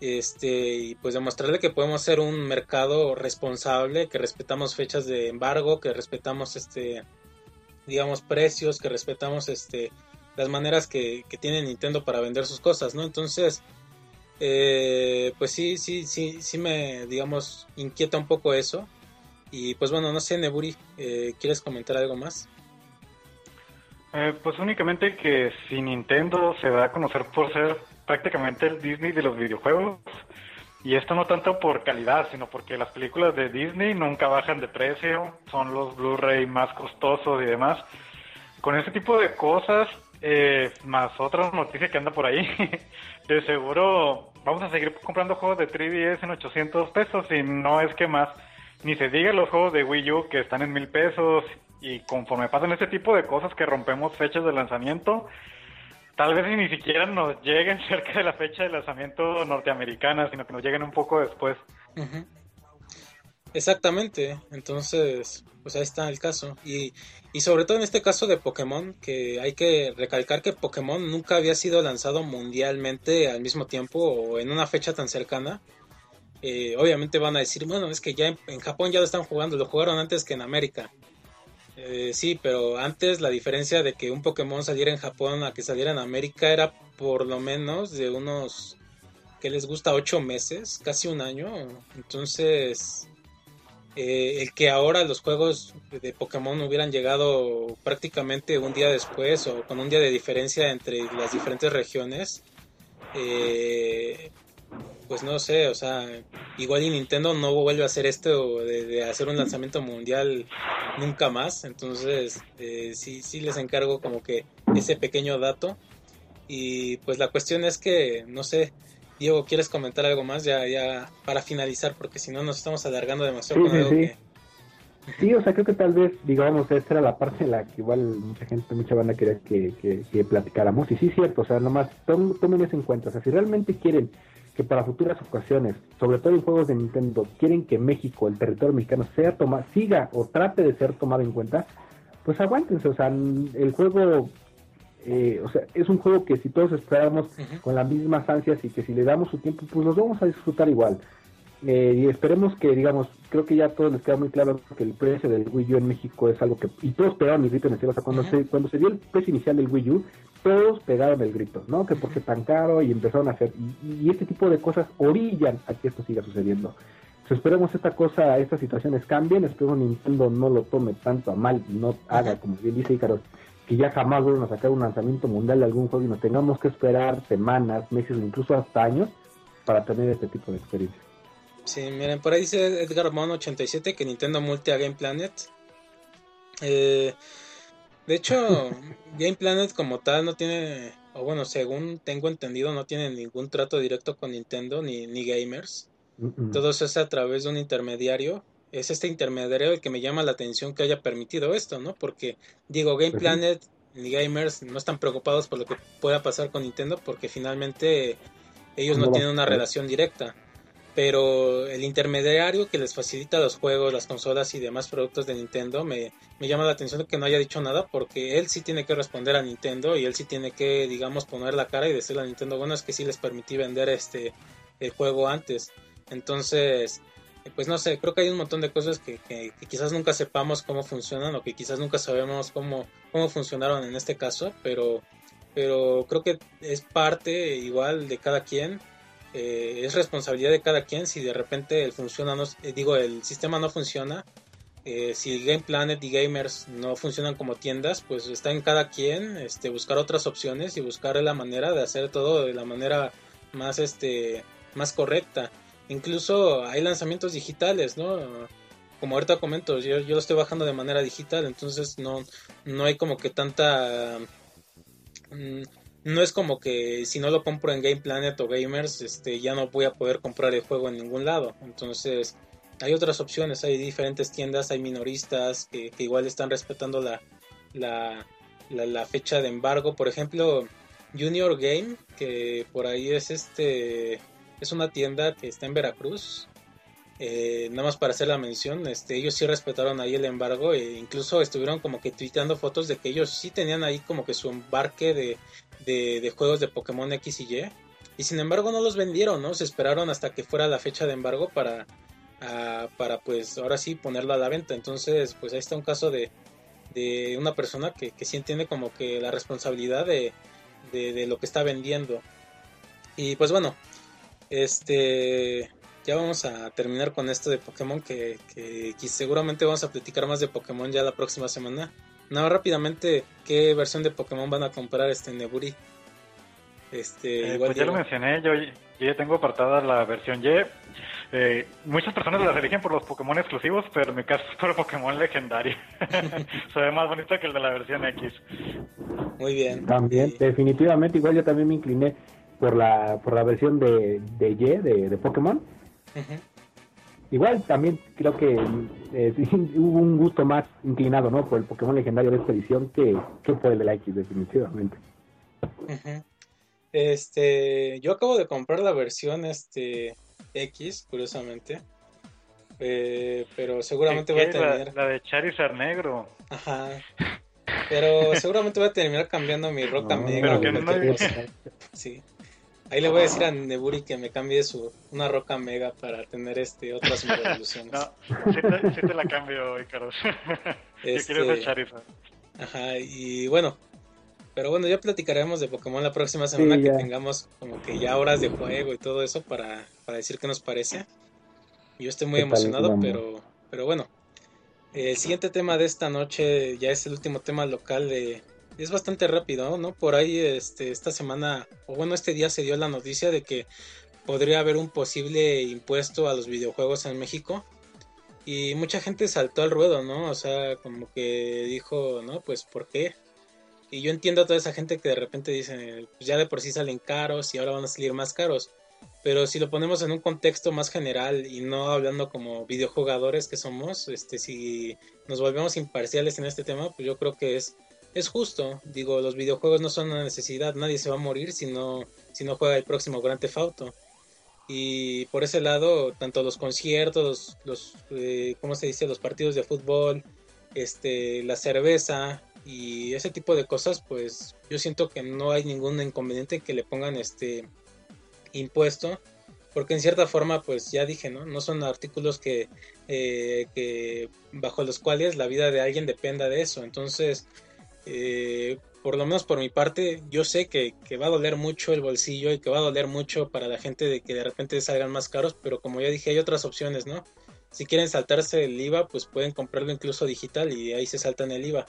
este y pues demostrarle que podemos ser un mercado responsable que respetamos fechas de embargo que respetamos este digamos precios que respetamos este las maneras que, tiene Nintendo para vender sus cosas, ¿no? Entonces, eh, pues sí, sí, sí, sí me, digamos, inquieta un poco eso. Y pues bueno, no sé, Neburi, eh, ¿quieres comentar algo más? Eh, pues únicamente que si Nintendo se da a conocer por ser prácticamente el Disney de los videojuegos, y esto no tanto por calidad, sino porque las películas de Disney nunca bajan de precio, son los Blu-ray más costosos y demás. Con ese tipo de cosas, eh, más otra noticia que anda por ahí. de seguro vamos a seguir comprando juegos de 3DS en 800 pesos y no es que más. Ni se diga los juegos de Wii U que están en mil pesos y conforme pasan este tipo de cosas que rompemos fechas de lanzamiento, tal vez ni siquiera nos lleguen cerca de la fecha de lanzamiento norteamericana, sino que nos lleguen un poco después. Exactamente, entonces, pues ahí está el caso. Y, y sobre todo en este caso de Pokémon, que hay que recalcar que Pokémon nunca había sido lanzado mundialmente al mismo tiempo o en una fecha tan cercana. Eh, obviamente van a decir, bueno, es que ya en, Japón ya lo están jugando, lo jugaron antes que en América. Eh, sí, pero antes la diferencia de que un Pokémon saliera en Japón a que saliera en América era por lo menos de unos, que les gusta? Ocho meses, casi un año. Entonces, eh, el que ahora los juegos de Pokémon hubieran llegado prácticamente un día después o con un día de diferencia entre las diferentes regiones, eh, pues no sé, o sea, igual y Nintendo no vuelve a hacer esto de, hacer un lanzamiento mundial nunca más, entonces eh, sí, sí les encargo como que ese pequeño dato. Y pues la cuestión es que, no sé, Diego, ¿quieres comentar algo más ya, ya para finalizar? Porque si no nos estamos alargando demasiado sí, sí, sí. o sea, creo que tal vez, digamos, esta era la parte en la que igual mucha gente, mucha banda quería que, que, platicáramos. Y sí, cierto, o sea, nomás tomen eso en cuenta. O sea, si realmente quieren que para futuras ocasiones, sobre todo en juegos de Nintendo, quieren que México, el territorio mexicano, sea toma, siga o trate de ser tomado en cuenta, pues aguántense. O sea, el juego eh, o sea, es un juego que si todos esperamos con las mismas ansias y que si le damos su tiempo, pues los vamos a disfrutar igual. Eh, y esperemos que, digamos, creo que ya a todos les queda muy claro que el precio del Wii U en México es algo que, y todos pegaron el grito en el cielo, o sea, cuando, se, cuando se dio el precio inicial del Wii U, todos pegaron el grito, ¿no? Que porque tan caro y empezaron a hacer, y, este tipo de cosas orillan a que esto siga sucediendo. Entonces, esperemos esta cosa, estas situaciones cambien, espero Nintendo no lo tome tanto a mal y no haga, como bien dice Icaros, que ya jamás vuelvan a sacar un lanzamiento mundial de algún juego y nos tengamos que esperar semanas, meses o incluso hasta años para tener este tipo de experiencia. Sí, miren, por ahí dice Edgar Mon 87 que Nintendo multi a Game Planet. Eh, de hecho, Game Planet como tal no tiene, o bueno, según tengo entendido, no tiene ningún trato directo con Nintendo ni, ni gamers. Todo se hace a través de un intermediario es este intermediario el que me llama la atención que haya permitido esto, ¿no? Porque digo, Game Planet ni gamers no están preocupados por lo que pueda pasar con Nintendo porque finalmente ellos no, tienen una relación directa. Pero el intermediario que les facilita los juegos, las consolas y demás productos de Nintendo me, me llama la atención que no haya dicho nada porque él sí tiene que responder a Nintendo y él sí tiene que, digamos, poner la cara y decirle a Nintendo, bueno, es que sí les permití vender este el juego antes. Entonces, pues no sé, creo que hay un montón de cosas que, quizás nunca sepamos cómo funcionan o que quizás nunca sabemos cómo, cómo funcionaron en este caso, pero, pero creo que es parte igual de cada quien, eh, es responsabilidad de cada quien si de repente el funciona, no, eh, digo, el sistema no funciona, eh, si Game Planet y Gamers no funcionan como tiendas, pues está en cada quien este, buscar otras opciones y buscar la manera de hacer todo de la manera más, este, más correcta incluso hay lanzamientos digitales, ¿no? Como ahorita comento, yo, yo lo estoy bajando de manera digital, entonces no, no hay como que tanta... Mm, no es como que si no lo compro en Game Planet o Gamers, este, ya no voy a poder comprar el juego en ningún lado. Entonces, hay otras opciones, hay diferentes tiendas, hay minoristas que, igual están respetando la, la, la, fecha de embargo. Por ejemplo, Junior Game, que por ahí es este es una tienda que está en Veracruz. Eh, nada más para hacer la mención, este, ellos sí respetaron ahí el embargo e incluso estuvieron como que tuiteando fotos de que ellos sí tenían ahí como que su embarque de, de, juegos de Pokémon X y Y. Y sin embargo no los vendieron, ¿no? Se esperaron hasta que fuera la fecha de embargo para, para pues ahora sí ponerlo a la venta. Entonces pues ahí está un caso de, de una persona que, que sí entiende como que la responsabilidad de, de lo que está vendiendo. Y pues bueno, este, ya vamos a terminar con esto de Pokémon, que, que, seguramente vamos a platicar más de Pokémon ya la próxima semana. Nada, rápidamente, ¿qué versión de Pokémon van a comprar este Neburi? Este, eh, pues ya lo mencioné, yo, ya tengo apartada la versión Y. Eh, muchas personas las eligen por los Pokémon exclusivos, pero en mi caso es por Pokémon legendario. Se ve más bonito que el de la versión X. Muy bien. También, definitivamente, igual yo también me incliné por la, por la versión de, de Y, de, Pokémon. Igual también creo que eh, hubo un gusto más inclinado, ¿no? Por el Pokémon legendario de esta edición que, que por el de la X, definitivamente. Este, yo acabo de comprar la versión este X, curiosamente. Eh, pero seguramente va a tener. La, de Charizard negro. Ajá. Pero seguramente voy a terminar cambiando mi Roca Mega. Sí. Ahí le voy a decir a Neburi que me cambie su una Roca Mega para tener este otras evoluciones. No, sí te, sí te la cambio, Icarus. Este... Yo quiero Charizard. Ajá, y bueno, pero bueno, ya platicaremos de Pokémon la próxima semana que tengamos como que ya horas de juego y todo eso para, para decir qué nos parece. Yo estoy muy emocionado, pero, pero bueno. El siguiente tema de esta noche ya es el último tema local de... Es bastante rápido, ¿no? Por ahí este, esta semana, o bueno, este día se dio la noticia de que podría haber un posible impuesto a los videojuegos en México. Y mucha gente saltó al ruedo, ¿no? O sea, como que dijo, no, pues ¿por qué? Y yo entiendo a toda esa gente que de repente dice, pues ya de por sí salen caros y ahora van a salir más caros. Pero si lo ponemos en un contexto más general y no hablando como videojugadores que somos, este, si nos volvemos imparciales en este tema, pues yo creo que es, es justo. Digo, los videojuegos no son una necesidad, nadie se va a morir si no, si no juega el próximo Grand Theft. Y por ese lado, tanto los conciertos, los, eh, ¿cómo se dice? Los partidos de fútbol, este, la cerveza, y ese tipo de cosas, pues yo siento que no hay ningún inconveniente que le pongan este impuesto, porque en cierta forma, pues ya dije, ¿no? No son artículos que, eh, que bajo los cuales la vida de alguien dependa de eso. Entonces, eh, por lo menos por mi parte, yo sé que, va a doler mucho el bolsillo y que va a doler mucho para la gente de que de repente salgan más caros, pero como ya dije, hay otras opciones, ¿no? Si quieren saltarse el IVA, pues pueden comprarlo incluso digital y ahí se saltan el IVA.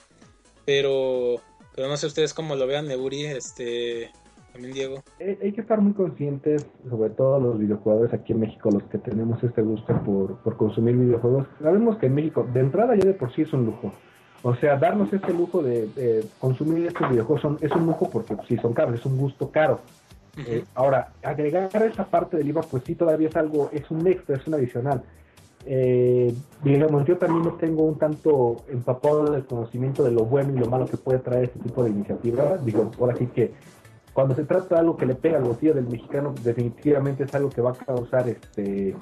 Pero, pero no sé ustedes cómo lo vean, Neburi, este, también Diego. Hay que estar muy conscientes, sobre todo los videojuegos aquí en México, los que tenemos este gusto por, por consumir videojuegos. Sabemos que en México, de entrada ya de por sí es un lujo. O sea, darnos este lujo de, consumir estos videojuegos son, es un lujo porque sí son caros, es un gusto caro. Eh, ahora, agregar esa parte del IVA, pues sí, todavía es algo, es un extra, es un adicional eh, digamos, yo también no tengo un tanto empapado del conocimiento de lo bueno y lo malo que puede traer este tipo de iniciativa. Digo, ahora sí que cuando se trata de algo que le pega al bolsillo del mexicano, definitivamente es algo que va a causar este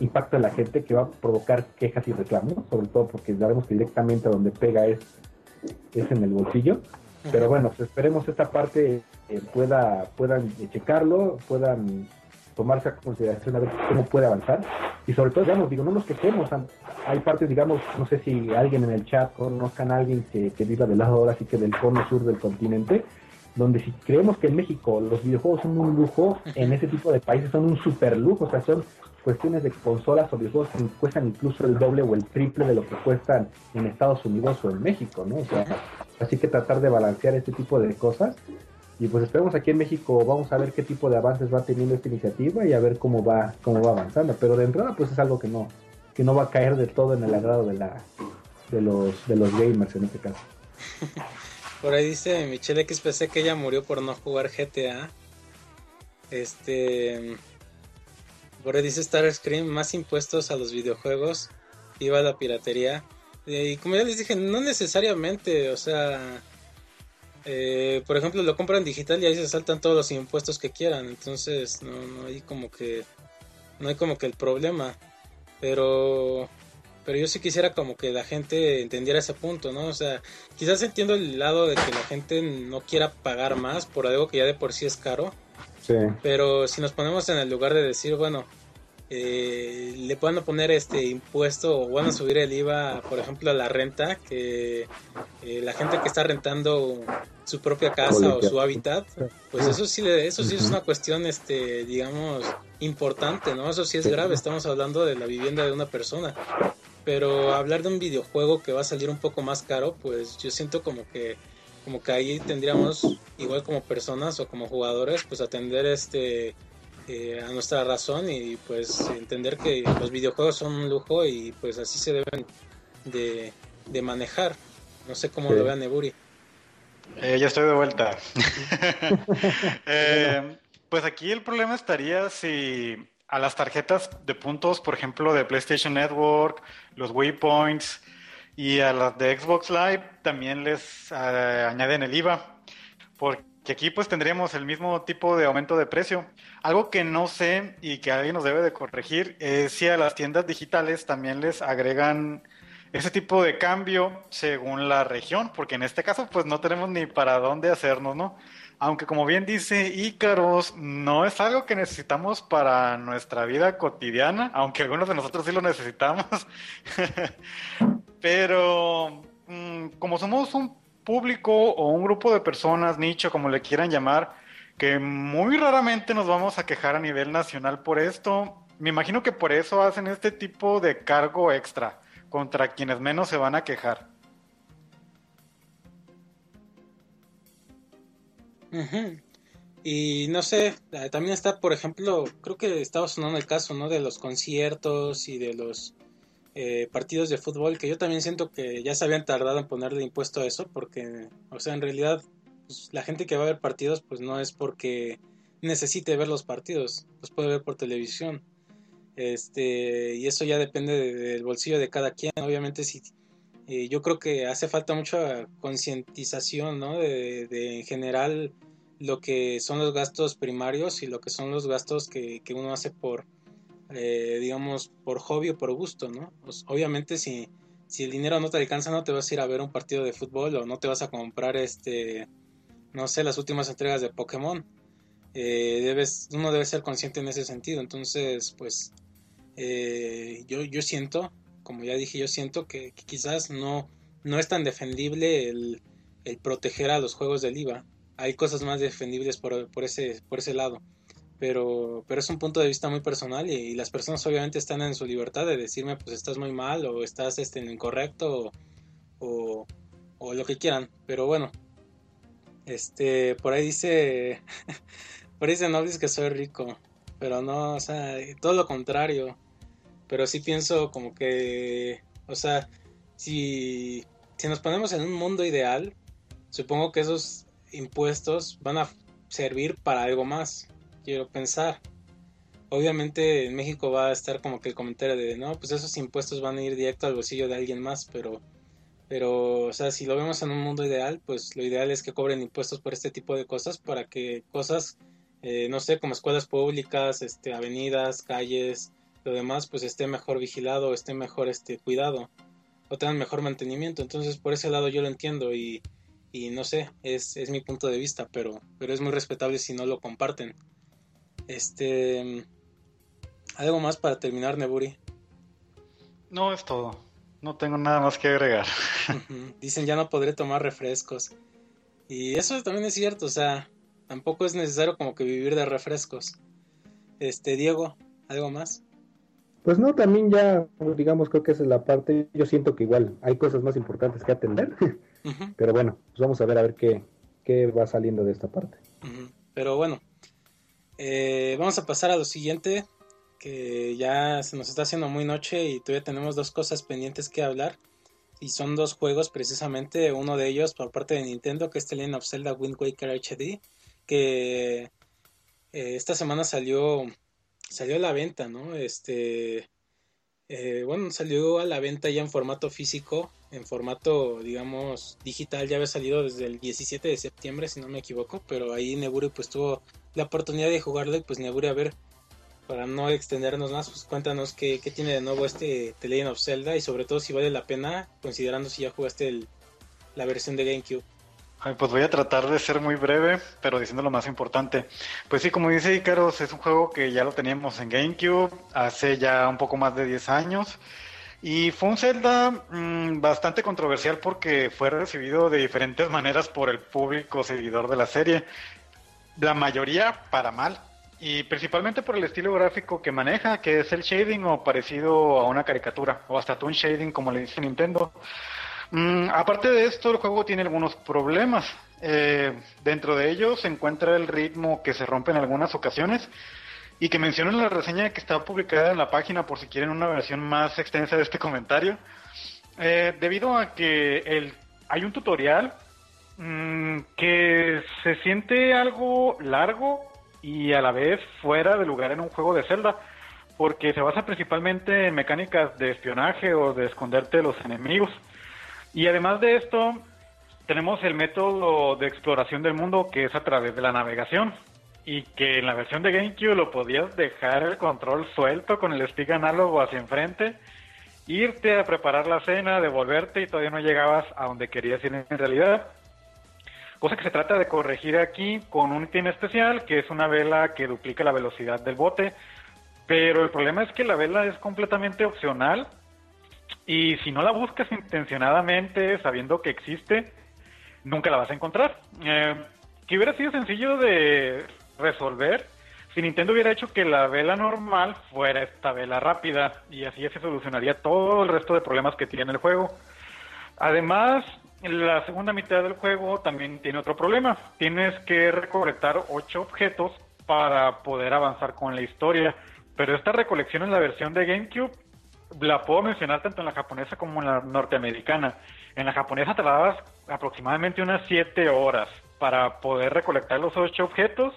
impacto en la gente, que va a provocar quejas y reclamos, sobre todo porque sabemos que directamente a donde pega es, es en el bolsillo. Pero bueno, pues esperemos esta parte eh, pueda puedan checarlo, puedan tomarse a consideración a ver cómo puede avanzar. Y sobre todo, digamos, digo, no nos quejemos. Hay partes, digamos, no sé si alguien en el chat conozcan a alguien que, que viva del lado ahora sí que del cono sur del continente, donde si creemos que en México los videojuegos son un lujo, en ese tipo de países son un super lujo, o sea, son cuestiones de consolas o videojuegos que cuestan incluso el doble o el triple de lo que cuestan en Estados Unidos o en México, ¿no? O sea, así que tratar de balancear este tipo de cosas y pues esperemos aquí en México, vamos a ver qué tipo de avances va teniendo esta iniciativa y a ver cómo va, cómo va avanzando. Pero de entrada, pues es algo que no, que no va a caer de todo en el agrado de la, de los, de los gamers en este caso. Por ahí dice Michelle XPC que ella murió por no jugar GTA. Este. Ahí dice Starscream, más impuestos a los videojuegos. Iba la piratería. Y como ya les dije, no necesariamente, o sea eh, por ejemplo, lo compran digital y ahí se saltan todos los impuestos que quieran. Entonces, no, no hay como que. No hay como que el problema. Pero. Pero yo sí quisiera como que la gente entendiera ese punto, ¿no? O sea, quizás entiendo el lado de que la gente no quiera pagar más por algo que ya de por sí es caro. Sí. Pero si nos ponemos en el lugar de decir, bueno, eh, le puedan poner este impuesto o van a subir el IVA, por ejemplo, a la renta, que eh, la gente que está rentando su propia casa o su hábitat, pues eso sí, eso sí es una cuestión, este, digamos, importante, ¿no? Eso sí es grave, estamos hablando de la vivienda de una persona. Pero hablar de un videojuego que va a salir un poco más caro, pues yo siento como que como que ahí tendríamos igual como personas o como jugadores pues atender este eh, a nuestra razón y pues entender que los videojuegos son un lujo y pues así se deben de, manejar. No sé cómo lo vean Neburi. Eh, ya estoy de vuelta. Eh, pues aquí el problema estaría si a las tarjetas de puntos, por ejemplo, de PlayStation Network, los Waypoints y a las de Xbox Live también les añaden el IVA. Porque que aquí pues tendríamos el mismo tipo de aumento de precio. Algo que no sé y que alguien nos debe de corregir es si a las tiendas digitales también les agregan ese tipo de cambio según la región, porque en este caso pues no tenemos ni para dónde hacernos, ¿no? Aunque como bien dice Ícaros, no es algo que necesitamos para nuestra vida cotidiana, aunque algunos de nosotros sí lo necesitamos. Pero mm, como somos un público o un grupo de personas, nicho, como le quieran llamar, que muy raramente nos vamos a quejar a nivel nacional por esto. Me imagino que por eso hacen este tipo de cargo extra contra quienes menos se van a quejar. Y no sé, eh, también está, por ejemplo, creo que estaba sonando el caso, ¿no? De los conciertos y de los eh, partidos de fútbol que yo también siento que ya se habían tardado en ponerle impuesto a eso porque, o sea, en realidad pues, la gente que va a ver partidos pues no es porque necesite ver los partidos, los puede ver por televisión. Este, y eso ya depende del bolsillo de cada quien. Obviamente, si eh, yo creo que hace falta mucha concientización, ¿no? De, de, en general lo que son los gastos primarios y lo que son los gastos que, que uno hace por, eh, digamos, por hobby o por gusto, ¿no? Pues, obviamente si, si el dinero no te alcanza no te vas a ir a ver un partido de fútbol o no te vas a comprar, este, no sé, las últimas entregas de Pokémon. Eh, debes, uno debe ser consciente en ese sentido. Entonces, pues, eh, yo, yo siento, como ya dije, yo siento que, quizás no, no es tan defendible el, el, proteger a los juegos del IVA. Hay cosas más defendibles por, por, ese, por ese lado pero, pero es un punto de vista muy personal y, las personas obviamente están en su libertad de decirme pues estás muy mal o estás este, incorrecto o, o, lo que quieran, pero bueno, este, por ahí dice, por ahí dice Noblis que soy rico, pero no, o sea, todo lo contrario, pero sí pienso como que, o sea, si, si nos ponemos en un mundo ideal, supongo que esos impuestos van a servir para algo más quiero pensar. Obviamente en México va a estar como que el comentario de, no, pues esos impuestos van a ir directo al bolsillo de alguien más, pero, pero, o sea, si lo vemos en un mundo ideal, pues lo ideal es que cobren impuestos por este tipo de cosas para que cosas, eh, no sé, como escuelas públicas, este, avenidas, calles, lo demás, pues esté mejor vigilado, esté mejor este, cuidado o tengan mejor mantenimiento. Entonces, por ese lado yo lo entiendo y, y no sé, es, es mi punto de vista, pero, pero es muy respetable si no lo comparten. Este. ¿Algo más para terminar, Neburi? No, es todo. No tengo nada más que agregar. Dicen ya no podré tomar refrescos. Y eso también es cierto, o sea, tampoco es necesario como que vivir de refrescos. Este, Diego, ¿algo más? Pues no, también ya, digamos, creo que esa es la parte. Yo siento que igual hay cosas más importantes que atender. Pero bueno, pues vamos a ver a ver qué, qué va saliendo de esta parte. Pero bueno, eh, vamos a pasar a lo siguiente, que ya se nos está haciendo muy noche y todavía tenemos dos cosas pendientes que hablar. Y son dos juegos precisamente, uno de ellos por parte de Nintendo, que es The Legend of Zelda Wind Waker HD, que eh, esta semana salió, salió a la venta, ¿no? Este, eh, bueno, salió a la venta ya en formato físico, en formato, digamos, digital, ya había salido desde el 17 de septiembre, si no me equivoco, pero ahí Neburi pues tuvo la oportunidad de jugarlo y pues Neburi a ver, para no extendernos más, pues cuéntanos qué, tiene de nuevo este The Legend of Zelda y sobre todo si vale la pena, considerando si ya jugaste la versión de GameCube. Pues voy a tratar de ser muy breve, pero diciendo lo más importante. Pues sí, como dice Icaros, es un juego que ya lo teníamos en GameCube hace ya un poco más de 10 años. Y fue un Zelda mm, bastante controversial porque fue recibido de diferentes maneras por el público seguidor de la serie la mayoría para mal. Y principalmente por el estilo gráfico que maneja, que es el shading o parecido a una caricatura, o hasta un shading como le dice Nintendo. Mm, aparte de esto, el juego tiene algunos problemas. Eh, dentro de ellos se encuentra el ritmo que se rompe en algunas ocasiones y que menciono en la reseña que está publicada en la página por si quieren una versión más extensa de este comentario. Eh, debido a que hay un tutorial Mm, que se siente algo largo y a la vez fuera de lugar en un juego de Zelda, porque se basa principalmente en mecánicas de espionaje o de esconderte de los enemigos. Y además de esto, tenemos el método de exploración del mundo que es a través de la navegación y que en la versión de GameCube lo podías dejar el control suelto con el stick análogo hacia enfrente, irte a preparar la cena, devolverte y todavía no llegabas a donde querías ir en realidad. Cosa que se trata de corregir aquí con un ítem especial, que es una vela que duplica la velocidad del bote. Pero el problema es que la vela es completamente opcional y si no la buscas intencionadamente, sabiendo que existe, nunca la vas a encontrar. Eh, que hubiera sido sencillo de resolver si Nintendo hubiera hecho que la vela normal fuera esta vela rápida y así se solucionaría todo el resto de problemas que tiene el juego. Además, la segunda mitad del juego también tiene otro problema. Tienes que recolectar ocho objetos para poder avanzar con la historia. Pero esta recolección en la versión de GameCube la puedo mencionar tanto en la japonesa como en la norteamericana. En la japonesa te dabas aproximadamente unas siete horas para poder recolectar los ocho objetos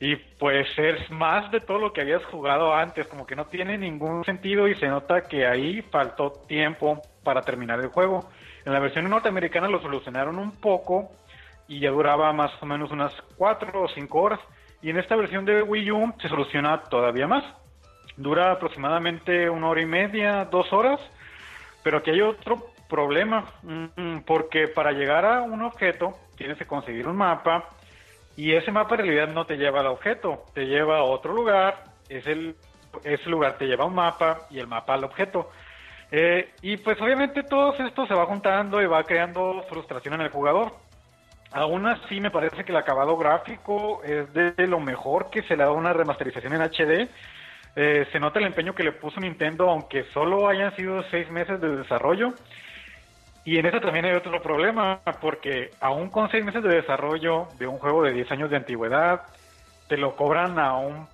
y pues es más de todo lo que habías jugado antes, como que no tiene ningún sentido y se nota que ahí faltó tiempo para terminar el juego. En la versión norteamericana lo solucionaron un poco y ya duraba más o menos unas 4 o 5 horas. Y en esta versión de Wii U se soluciona todavía más. Dura aproximadamente una hora y media, dos horas. Pero aquí hay otro problema, mm, porque para llegar a un objeto tienes que conseguir un mapa y ese mapa en realidad no te lleva al objeto, te lleva a otro lugar, es el, ese lugar te lleva a un mapa y el mapa al objeto. Eh, y pues obviamente todo esto se va juntando y va creando frustración en el jugador. Aún así me parece que el acabado gráfico es de lo mejor que se le da una remasterización en HD. Eh, se nota el empeño que le puso Nintendo, aunque solo hayan sido seis meses de desarrollo. Y en eso también hay otro problema, porque aún con seis meses de desarrollo de un juego de 10 años de antigüedad, te lo cobran aún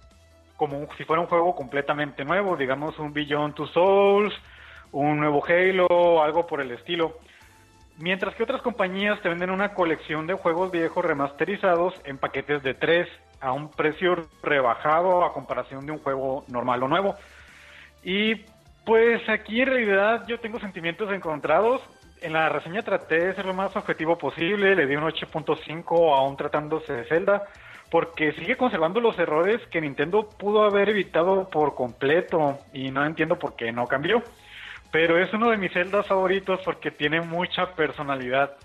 como si fuera un juego completamente nuevo, digamos un Beyond Two Souls, un nuevo Halo, algo por el estilo. Mientras que otras compañías te venden una colección de juegos viejos remasterizados en paquetes de 3 a un precio rebajado a comparación de un juego normal o nuevo. Y pues aquí en realidad yo tengo sentimientos encontrados. En la reseña traté de ser lo más objetivo posible, le di un 8.5 aún tratándose de Zelda, porque sigue conservando los errores que Nintendo pudo haber evitado por completo y no entiendo por qué no cambió pero es uno de mis celdas favoritos porque tiene mucha personalidad.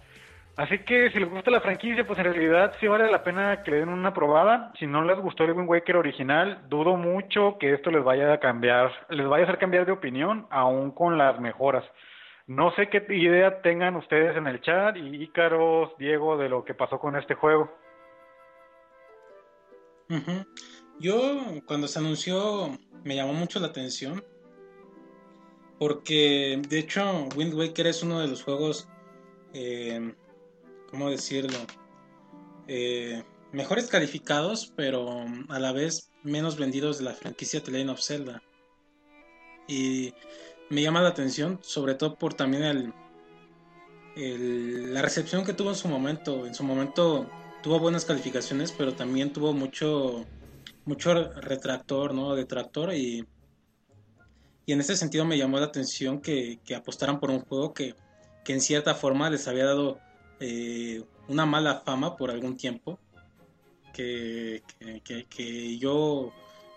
Así que si les gusta la franquicia, pues en realidad sí vale la pena que le den una probada. Si no les gustó el Wind Waker original, dudo mucho que esto les vaya a cambiar, les vaya a hacer cambiar de opinión, aún con las mejoras. No sé qué idea tengan ustedes en el chat y Ícaros, Diego, de lo que pasó con este juego. Yo, cuando se anunció, me llamó mucho la atención porque, de hecho, Wind Waker es uno de los juegos, eh, ¿cómo decirlo? Eh, mejores calificados, pero a la vez menos vendidos de la franquicia The Legend of Zelda. Y me llama la atención, sobre todo por también el, el, la recepción que tuvo en su momento. En su momento tuvo buenas calificaciones, pero también tuvo mucho, mucho retractor, ¿no? Detractor y y en ese sentido me llamó la atención que, apostaran por un juego que, en cierta forma les había dado eh, una mala fama por algún tiempo. Que, yo,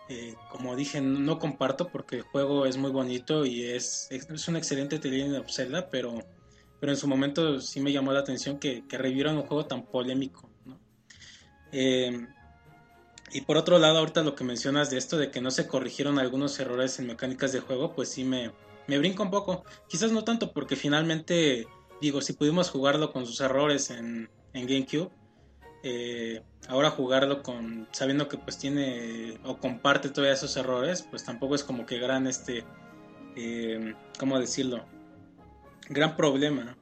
eh, como dije, no comparto porque el juego es muy bonito y es, es un excelente de Zelda, pero, pero en su momento sí me llamó la atención que, que revivieran un juego tan polémico. Eh, y por otro lado, ahorita lo que mencionas de esto de que no se corrigieron algunos errores en mecánicas de juego, pues sí me, me brinca un poco. Quizás no tanto porque finalmente, digo, si pudimos jugarlo con sus errores en, en GameCube, eh, ahora jugarlo con sabiendo que pues tiene o comparte todos esos errores, pues tampoco es como que gran este, eh, ¿cómo decirlo? Gran problema.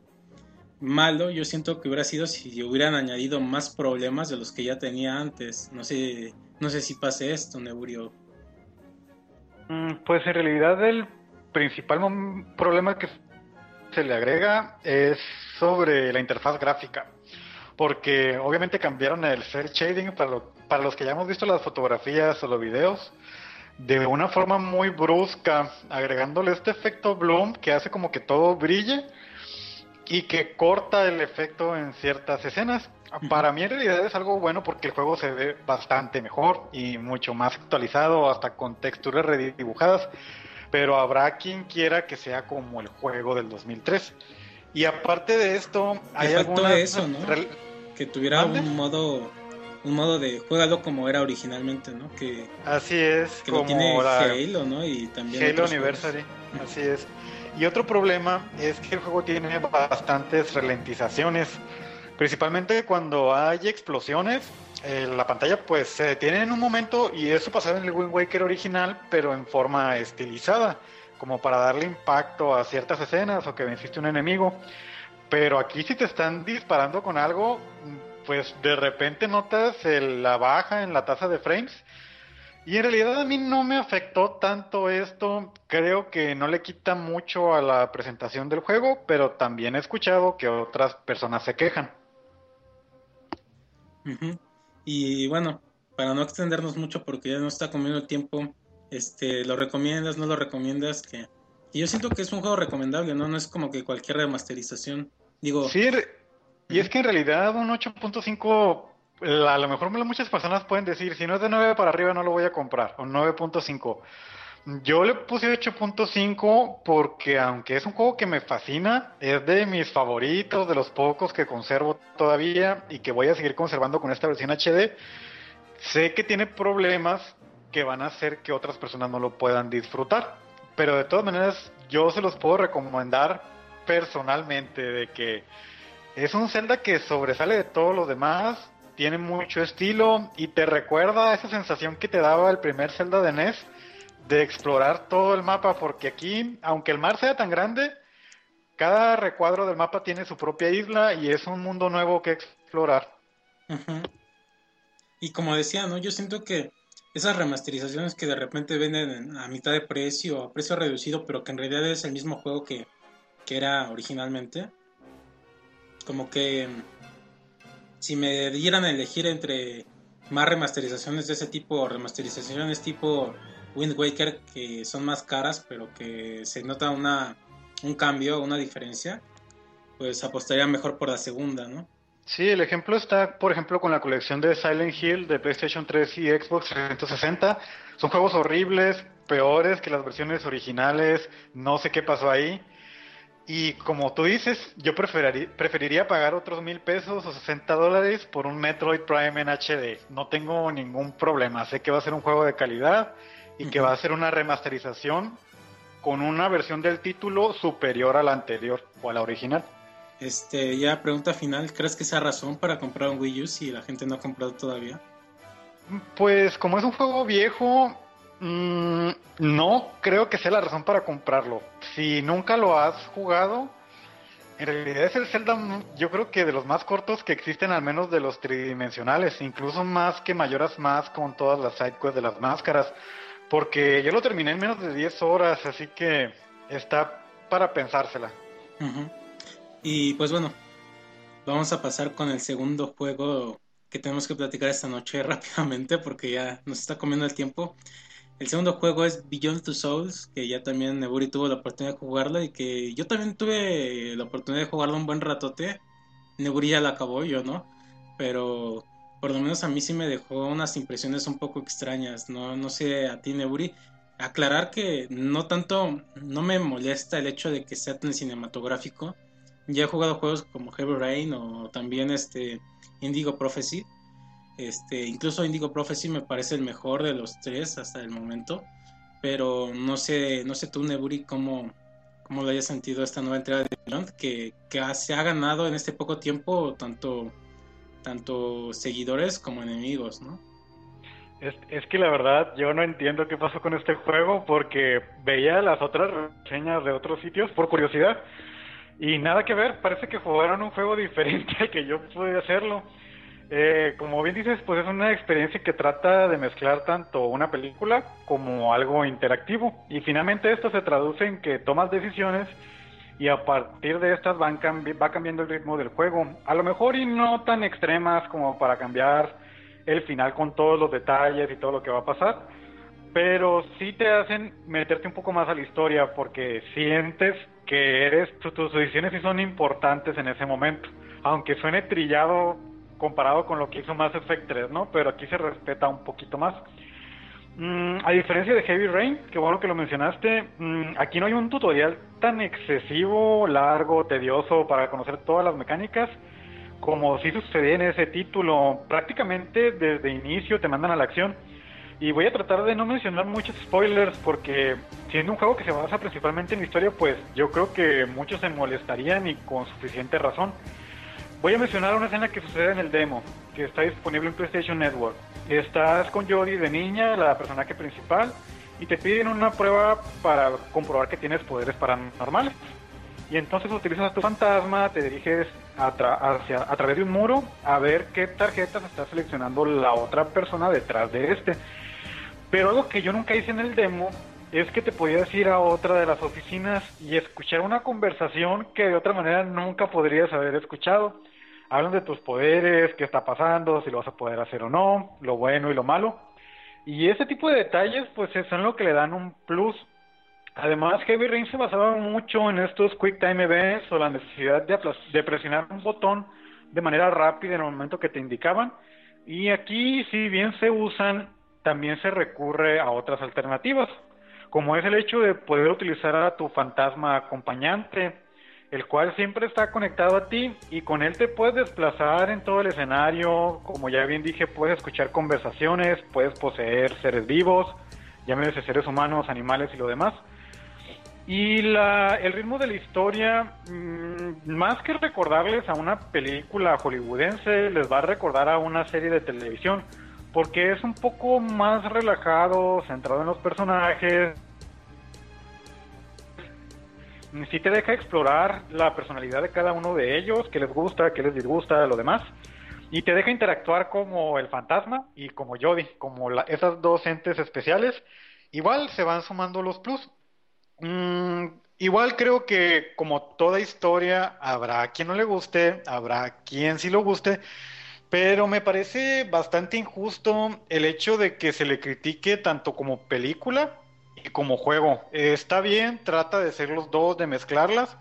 Malo, yo siento que hubiera sido si hubieran añadido más problemas de los que ya tenía antes. No sé, no sé si pase esto, Neburio. Mm, pues en realidad el principal problema que se le agrega es sobre la interfaz gráfica. Porque obviamente cambiaron el cel shading para, para los que ya hemos visto las fotografías o los videos de una forma muy brusca, agregándole este efecto bloom que hace como que todo brille y que corta el efecto en ciertas escenas. Para mí en realidad es algo bueno porque el juego se ve bastante mejor y mucho más actualizado, hasta con texturas redibujadas, pero habrá quien quiera que sea como el juego del 2003. Y aparte de esto, hay eso, ¿no? Que tuviera un modo un modo de juégalo como era originalmente, ¿no? Que Así es, como tiene Halo, ¿no? Y también Halo Anniversary. Así es. Y otro problema es que el juego tiene bastantes ralentizaciones, principalmente cuando hay explosiones. Eh, la pantalla pues se detiene en un momento y eso pasaba en el Wind Waker original, pero en forma estilizada, como para darle impacto a ciertas escenas o que venciste un enemigo. Pero aquí si te están disparando con algo, pues de repente notas la baja en la tasa de frames y en realidad a mí no me afectó tanto esto, creo que no le quita mucho a la presentación del juego, pero también he escuchado que otras personas se quejan. Y bueno, para no extendernos mucho porque ya no está comiendo el tiempo, este, ¿lo recomiendas, no lo recomiendas? Que y yo siento que es un juego recomendable, ¿no? No es como que cualquier remasterización. Digo, sí, y es que en realidad un 8.5 a lo mejor muchas personas pueden decir, si no es de 9 para arriba no lo voy a comprar, o 9.5. Yo le puse 8.5 porque aunque es un juego que me fascina, es de mis favoritos, de los pocos que conservo todavía y que voy a seguir conservando con esta versión HD, sé que tiene problemas que van a hacer que otras personas no lo puedan disfrutar. Pero de todas maneras, yo se los puedo recomendar personalmente de que es un Zelda que sobresale de todos los demás, tiene mucho estilo y te recuerda esa sensación que te daba el primer Zelda de NES de explorar todo el mapa, porque aquí, aunque el mar sea tan grande, cada recuadro del mapa tiene su propia isla y es un mundo nuevo que explorar. Y como decía, ¿no? Yo siento que esas remasterizaciones que de repente venden a mitad de precio, a precio reducido, pero que en realidad es el mismo juego que, que era originalmente, como que si me dieran a elegir entre más remasterizaciones de ese tipo, remasterizaciones tipo Wind Waker que son más caras, pero que se nota una, un cambio, una diferencia, pues apostaría mejor por la segunda, ¿no? Sí, el ejemplo está, por ejemplo, con la colección de Silent Hill de PlayStation 3 y Xbox 360. Son juegos horribles, peores que las versiones originales, no sé qué pasó ahí. Y como tú dices, yo preferiría, pagar otros mil pesos o 60 dólares por un Metroid Prime en HD. No tengo ningún problema. Sé que va a ser un juego de calidad y que va a ser una remasterización con una versión del título superior a la anterior o a la original. Este, ya pregunta final, ¿crees que sea razón para comprar un Wii U si la gente no ha comprado todavía? Pues como es un juego viejo, Mm, no creo que sea la razón para comprarlo. Si nunca lo has jugado, en realidad es el Zelda, yo creo que de los más cortos que existen, al menos de los tridimensionales, incluso más que Mayoras Más con todas las sidequests de las máscaras, porque yo lo terminé en menos de 10 horas, así que está para pensársela. Y pues bueno, vamos a pasar con el segundo juego que tenemos que platicar esta noche rápidamente porque ya nos está comiendo el tiempo. El segundo juego es Beyond Two Souls, que ya también Neburi tuvo la oportunidad de jugarlo y que yo también tuve la oportunidad de jugarlo un buen ratote. Neburi ya la acabó, yo no. Pero por lo menos a mí sí me dejó unas impresiones un poco extrañas. No, no sé a ti, Neburi. Aclarar que no tanto, no me molesta el hecho de que sea tan cinematográfico. Ya he jugado juegos como Heavy Rain o también este Indigo Prophecy este, incluso Indigo Prophecy me parece el mejor de los tres hasta el momento. Pero no sé, no sé tú, Neburi, cómo, cómo lo hayas sentido esta nueva entrega de Beyond, que, se ha ganado en este poco tiempo tanto, tanto seguidores como enemigos, ¿no? Es, es, que la verdad yo no entiendo qué pasó con este juego porque veía las otras reseñas de otros sitios por curiosidad y nada que ver, parece que jugaron un juego diferente al que yo pude hacerlo. Eh, como bien dices, pues es una experiencia que trata de mezclar tanto una película como algo interactivo. Y finalmente esto se traduce en que tomas decisiones y a partir de estas van va cambiando el ritmo del juego. A lo mejor y no tan extremas como para cambiar el final con todos los detalles y todo lo que va a pasar, pero sí te hacen meterte un poco más a la historia porque sientes que eres, tus decisiones sí son importantes en ese momento, aunque suene trillado comparado con lo que hizo Mass Effect 3, ¿no? Pero aquí se respeta un poquito más. Mm, a diferencia de Heavy Rain, que bueno que lo mencionaste, mm, aquí no hay un tutorial tan excesivo, largo, tedioso para conocer todas las mecánicas como si sucedía en ese título. Prácticamente desde inicio te mandan a la acción. Y voy a tratar de no mencionar muchos spoilers porque siendo un juego que se basa principalmente en historia, pues yo creo que muchos se molestarían y con suficiente razón. Voy a mencionar una escena que sucede en el demo, que está disponible en PlayStation Network. Estás con Jodie de niña, la personaje principal, y te piden una prueba para comprobar que tienes poderes paranormales. Y entonces utilizas a tu fantasma, te diriges hacia, a través de un muro a ver qué tarjetas está seleccionando la otra persona detrás de este. Pero algo que yo nunca hice en el demo es que te podías ir a otra de las oficinas y escuchar una conversación que de otra manera nunca podrías haber escuchado hablan de tus poderes, qué está pasando, si lo vas a poder hacer o no, lo bueno y lo malo. Y ese tipo de detalles, pues son lo que le dan un plus. Además, Heavy Rain se basaba mucho en estos Quick Time Events o la necesidad de, de presionar un botón de manera rápida en el momento que te indicaban. Y aquí, si bien se usan, también se recurre a otras alternativas, como es el hecho de poder utilizar a tu fantasma acompañante, el cual siempre está conectado a ti y con él te puedes desplazar en todo el escenario, como ya bien dije, puedes escuchar conversaciones, puedes poseer seres vivos, llámese seres humanos, animales y lo demás. Y la, el ritmo de la historia, mm, más que recordarles a una película hollywoodense, les va a recordar a una serie de televisión, porque es un poco más relajado, centrado en los personajes, sí te deja explorar la personalidad de cada uno de ellos, qué les gusta, qué les disgusta, lo demás. Y te deja interactuar como el fantasma y como Jody, como esas dos entes especiales. Igual se van sumando los plus. Mm, igual creo que como toda historia, habrá quien no le guste, habrá quien sí lo guste. Pero me parece bastante injusto el hecho de que se le critique tanto como película como juego. está bien, trata de ser los dos, de mezclarlas,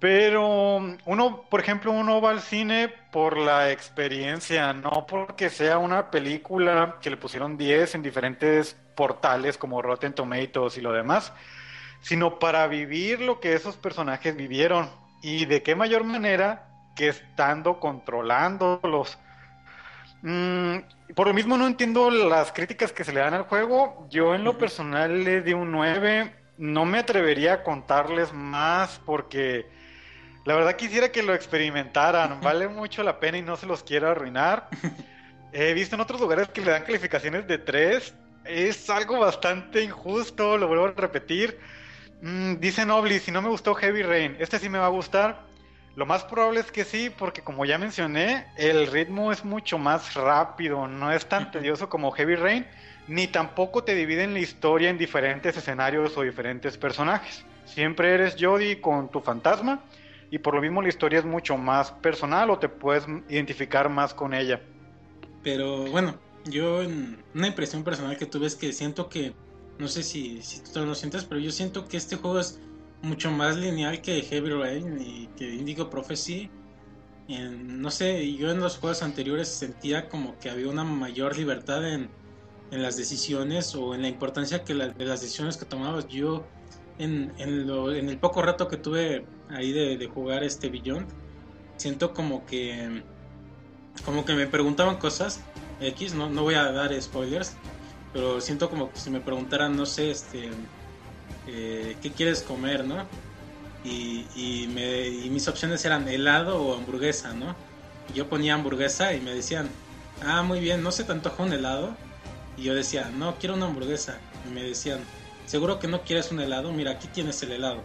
pero uno, por ejemplo, uno va al cine por la experiencia, no porque sea una película que le pusieron 10 en diferentes portales como Rotten Tomatoes y lo demás, sino para vivir lo que esos personajes vivieron y de qué mayor manera que estando controlándolos. Mm, por lo mismo no entiendo las críticas que se le dan al juego. Yo en lo personal le di un 9. No me atrevería a contarles más porque la verdad quisiera que lo experimentaran. Vale mucho la pena y no se los quiero arruinar. He visto en otros lugares que le dan calificaciones de 3. Es algo bastante injusto, lo vuelvo a repetir. Mm, dice Nobly, si no me gustó Heavy Rain, este sí me va a gustar. Lo más probable es que sí, porque como ya mencioné, el ritmo es mucho más rápido, no es tan tedioso como Heavy Rain, ni tampoco te dividen la historia en diferentes escenarios o diferentes personajes. Siempre eres Jodie con tu fantasma y por lo mismo la historia es mucho más personal o te puedes identificar más con ella. Pero bueno, yo una impresión personal que tuve es que siento que, no sé si, si tú lo sientes, pero yo siento que este juego es mucho más lineal que Heavy Rain y que Indigo Prophecy. no sé, yo en los juegos anteriores sentía como que había una mayor libertad en, en las decisiones o en la importancia que de las decisiones que tomabas. Yo, en, en, lo, en, el poco rato que tuve ahí de, de, jugar este Beyond, siento como que, como que me preguntaban cosas X, no, no voy a dar spoilers, pero siento como que si me preguntaran, no sé, este eh, ¿qué quieres comer, no? Y, y, me, y, mis opciones eran helado o hamburguesa, ¿no? yo ponía hamburguesa y me decían, ah, muy bien, ¿no se te antoja un helado? Y yo decía, no, quiero una hamburguesa. Y me decían, ¿seguro que no quieres un helado? Mira, aquí tienes el helado.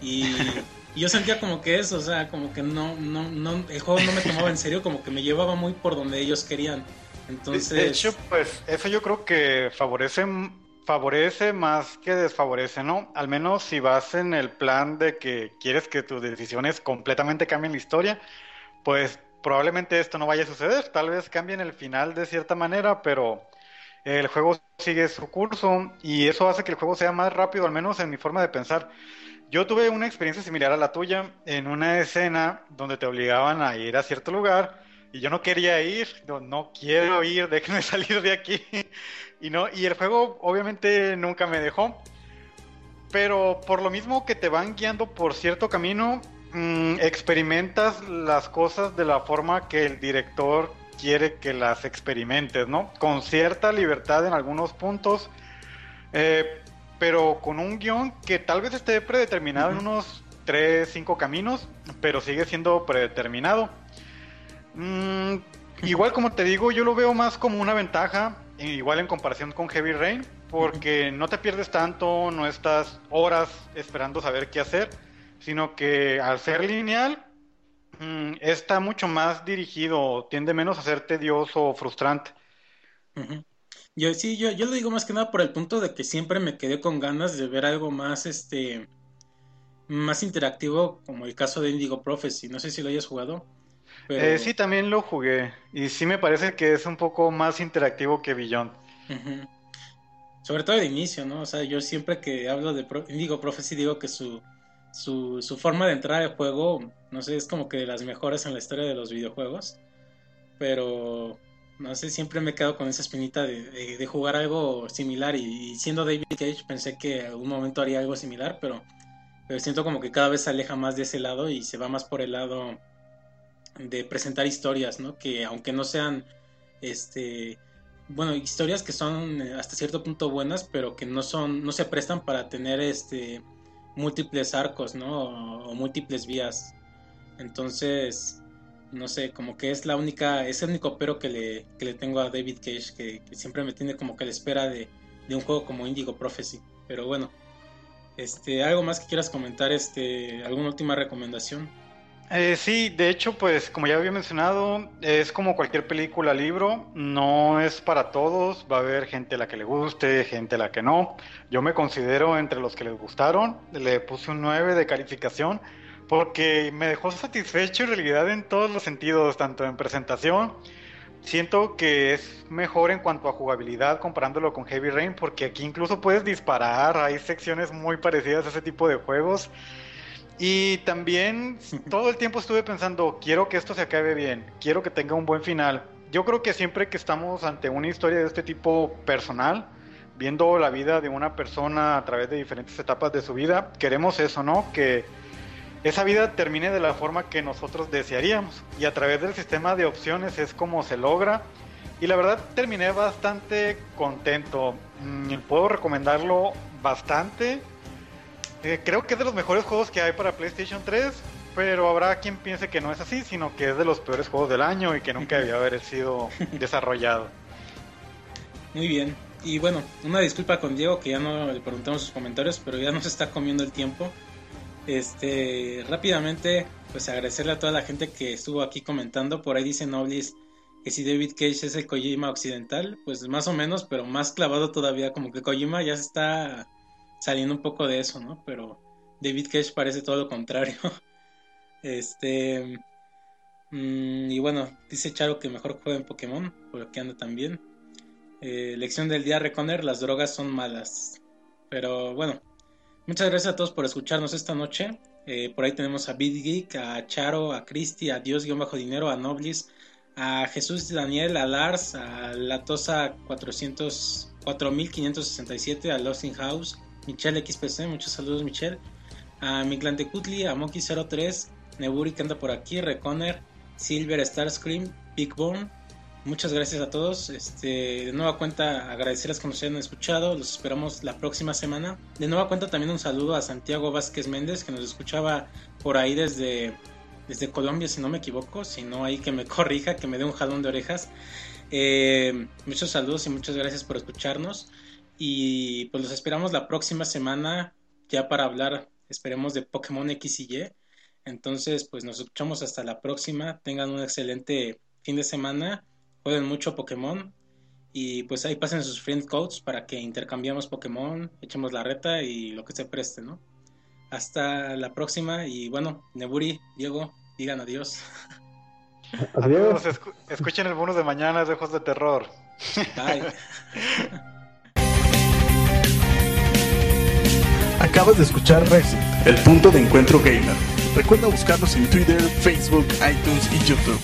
Y, yo sentía como que eso, o sea, como que no, no, no, el juego no me tomaba en serio, como que me llevaba muy por donde ellos querían. Entonces... De hecho, pues eso yo creo que favorece favorece más que desfavorece, ¿no? Al menos si vas en el plan de que quieres que tus decisiones completamente cambien la historia, pues probablemente esto no vaya a suceder. Tal vez cambien el final de cierta manera, pero el juego sigue su curso y eso hace que el juego sea más rápido, al menos en mi forma de pensar. Yo tuve una experiencia similar a la tuya en una escena donde te obligaban a ir a cierto lugar y yo no quería ir, no, no quiero ir, déjenme salir de aquí. Y no, y el juego obviamente nunca me dejó. Pero por lo mismo que te van guiando por cierto camino, mm, experimentas las cosas de la forma que el director quiere que las experimentes, ¿no? Con cierta libertad en algunos puntos, eh, pero con un guion que tal vez esté predeterminado en unos 3, 5 caminos, pero sigue siendo predeterminado. Mm, igual como te digo, yo lo veo más como una ventaja, igual en comparación con Heavy Rain, porque no te pierdes tanto, no estás horas esperando saber qué hacer, sino que al ser lineal, Mm, está mucho más dirigido, tiende menos a ser tedioso o frustrante. Yo sí, yo, yo lo digo más que nada por el punto de que siempre me quedé con ganas de ver algo más, este, más interactivo, como el caso de Indigo Prophecy. No sé si lo hayas jugado. Eh, sí, también lo jugué. Y sí me parece que es un poco más interactivo que Beyond. Sobre todo de inicio, ¿no? O sea, yo siempre que hablo de Indigo Prophecy digo que su su, su forma de entrar al juego, no sé, es como que de las mejores en la historia de los videojuegos. Pero, no sé, siempre me he quedado con esa espinita de, de, jugar algo similar. Y, siendo David Cage, pensé que algún momento haría algo similar, pero, pero siento como que cada vez se aleja más de ese lado y se va más por el lado de presentar historias, ¿no? Que aunque no sean, este, bueno, historias que son hasta cierto punto buenas, pero que no son, no se prestan para tener este múltiples arcos, ¿no? O, múltiples vías. Entonces, no sé, como que es la única, es el único pero que le, que le tengo a David Cage, que, siempre me tiene como que la espera de, de, un juego como Indigo Prophecy. Pero bueno, este, algo más que quieras comentar, este, alguna última recomendación. Eh, sí, de hecho, pues como ya había mencionado, es como cualquier película, libro, no es para todos, va a haber gente a la que le guste, gente a la que no. Yo me considero entre los que les gustaron, le puse un 9 de calificación porque me dejó satisfecho en realidad en todos los sentidos, tanto en presentación, siento que es mejor en cuanto a jugabilidad comparándolo con Heavy Rain porque aquí incluso puedes disparar, hay secciones muy parecidas a ese tipo de juegos y también todo el tiempo estuve pensando, quiero que esto se acabe bien, quiero que tenga un buen final. Yo creo que siempre que estamos ante una historia de este tipo personal, viendo la vida de una persona a través de diferentes etapas de su vida, queremos eso, ¿no? Que esa vida termine de la forma que nosotros desearíamos. Y a través del sistema de opciones es como se logra. Y la verdad terminé bastante contento. Mm, puedo recomendarlo bastante. Eh, creo que es de los mejores juegos que hay para PlayStation 3, pero habrá quien piense que no es así, sino que es de los peores juegos del año y que nunca debió haber sido desarrollado. Muy bien. Y bueno, una disculpa con Diego que ya no le preguntamos sus comentarios, pero ya nos está comiendo el tiempo. Este, rápidamente, pues agradecerle a toda la gente que estuvo aquí comentando. Por ahí dice Noblis que si David Cage es el Kojima occidental, pues más o menos, pero más clavado todavía, como que Kojima ya se está saliendo un poco de eso, ¿no? Pero David Cage parece todo lo contrario. este. Mm, y bueno, dice Charo que mejor juega en Pokémon, porque anda también. Eh, lección del día, Reconer, las drogas son malas. Pero bueno, muchas gracias a todos por escucharnos esta noche. Eh, por ahí tenemos a Big Geek, a Charo, a Cristi, a Dios-Dinero, a Noblis, a Jesús Daniel, a Lars, a Latosa 400, 4567, a Lost in House, Michelle XPC, muchos saludos Michelle, a Cutli, a Monkey03, Neburi que anda por aquí, Reconer, Silver Starscream, Big Bone, muchas gracias a todos, este, de nueva cuenta agradecerles que nos hayan escuchado, los esperamos la próxima semana, de nueva cuenta también un saludo a Santiago Vázquez Méndez que nos escuchaba por ahí desde, desde Colombia si no me equivoco, si no ahí que me corrija, que me dé un jalón de orejas. Eh, muchos saludos y muchas gracias por escucharnos. Y pues los esperamos la próxima semana ya para hablar, esperemos de Pokémon X y Y. Entonces, pues nos escuchamos hasta la próxima. Tengan un excelente fin de semana. Jueguen mucho Pokémon. Y pues ahí pasen sus friend codes para que intercambiamos Pokémon, echemos la reta y lo que se preste, ¿no? Hasta la próxima. Y bueno, Neburi, Diego, digan adiós. Adiós. escuchen el bonus de mañana de Ojos de Terror. Bye. Acabas de escuchar Reset, el punto de encuentro gamer. Recuerda buscarnos en Twitter, Facebook, iTunes y YouTube.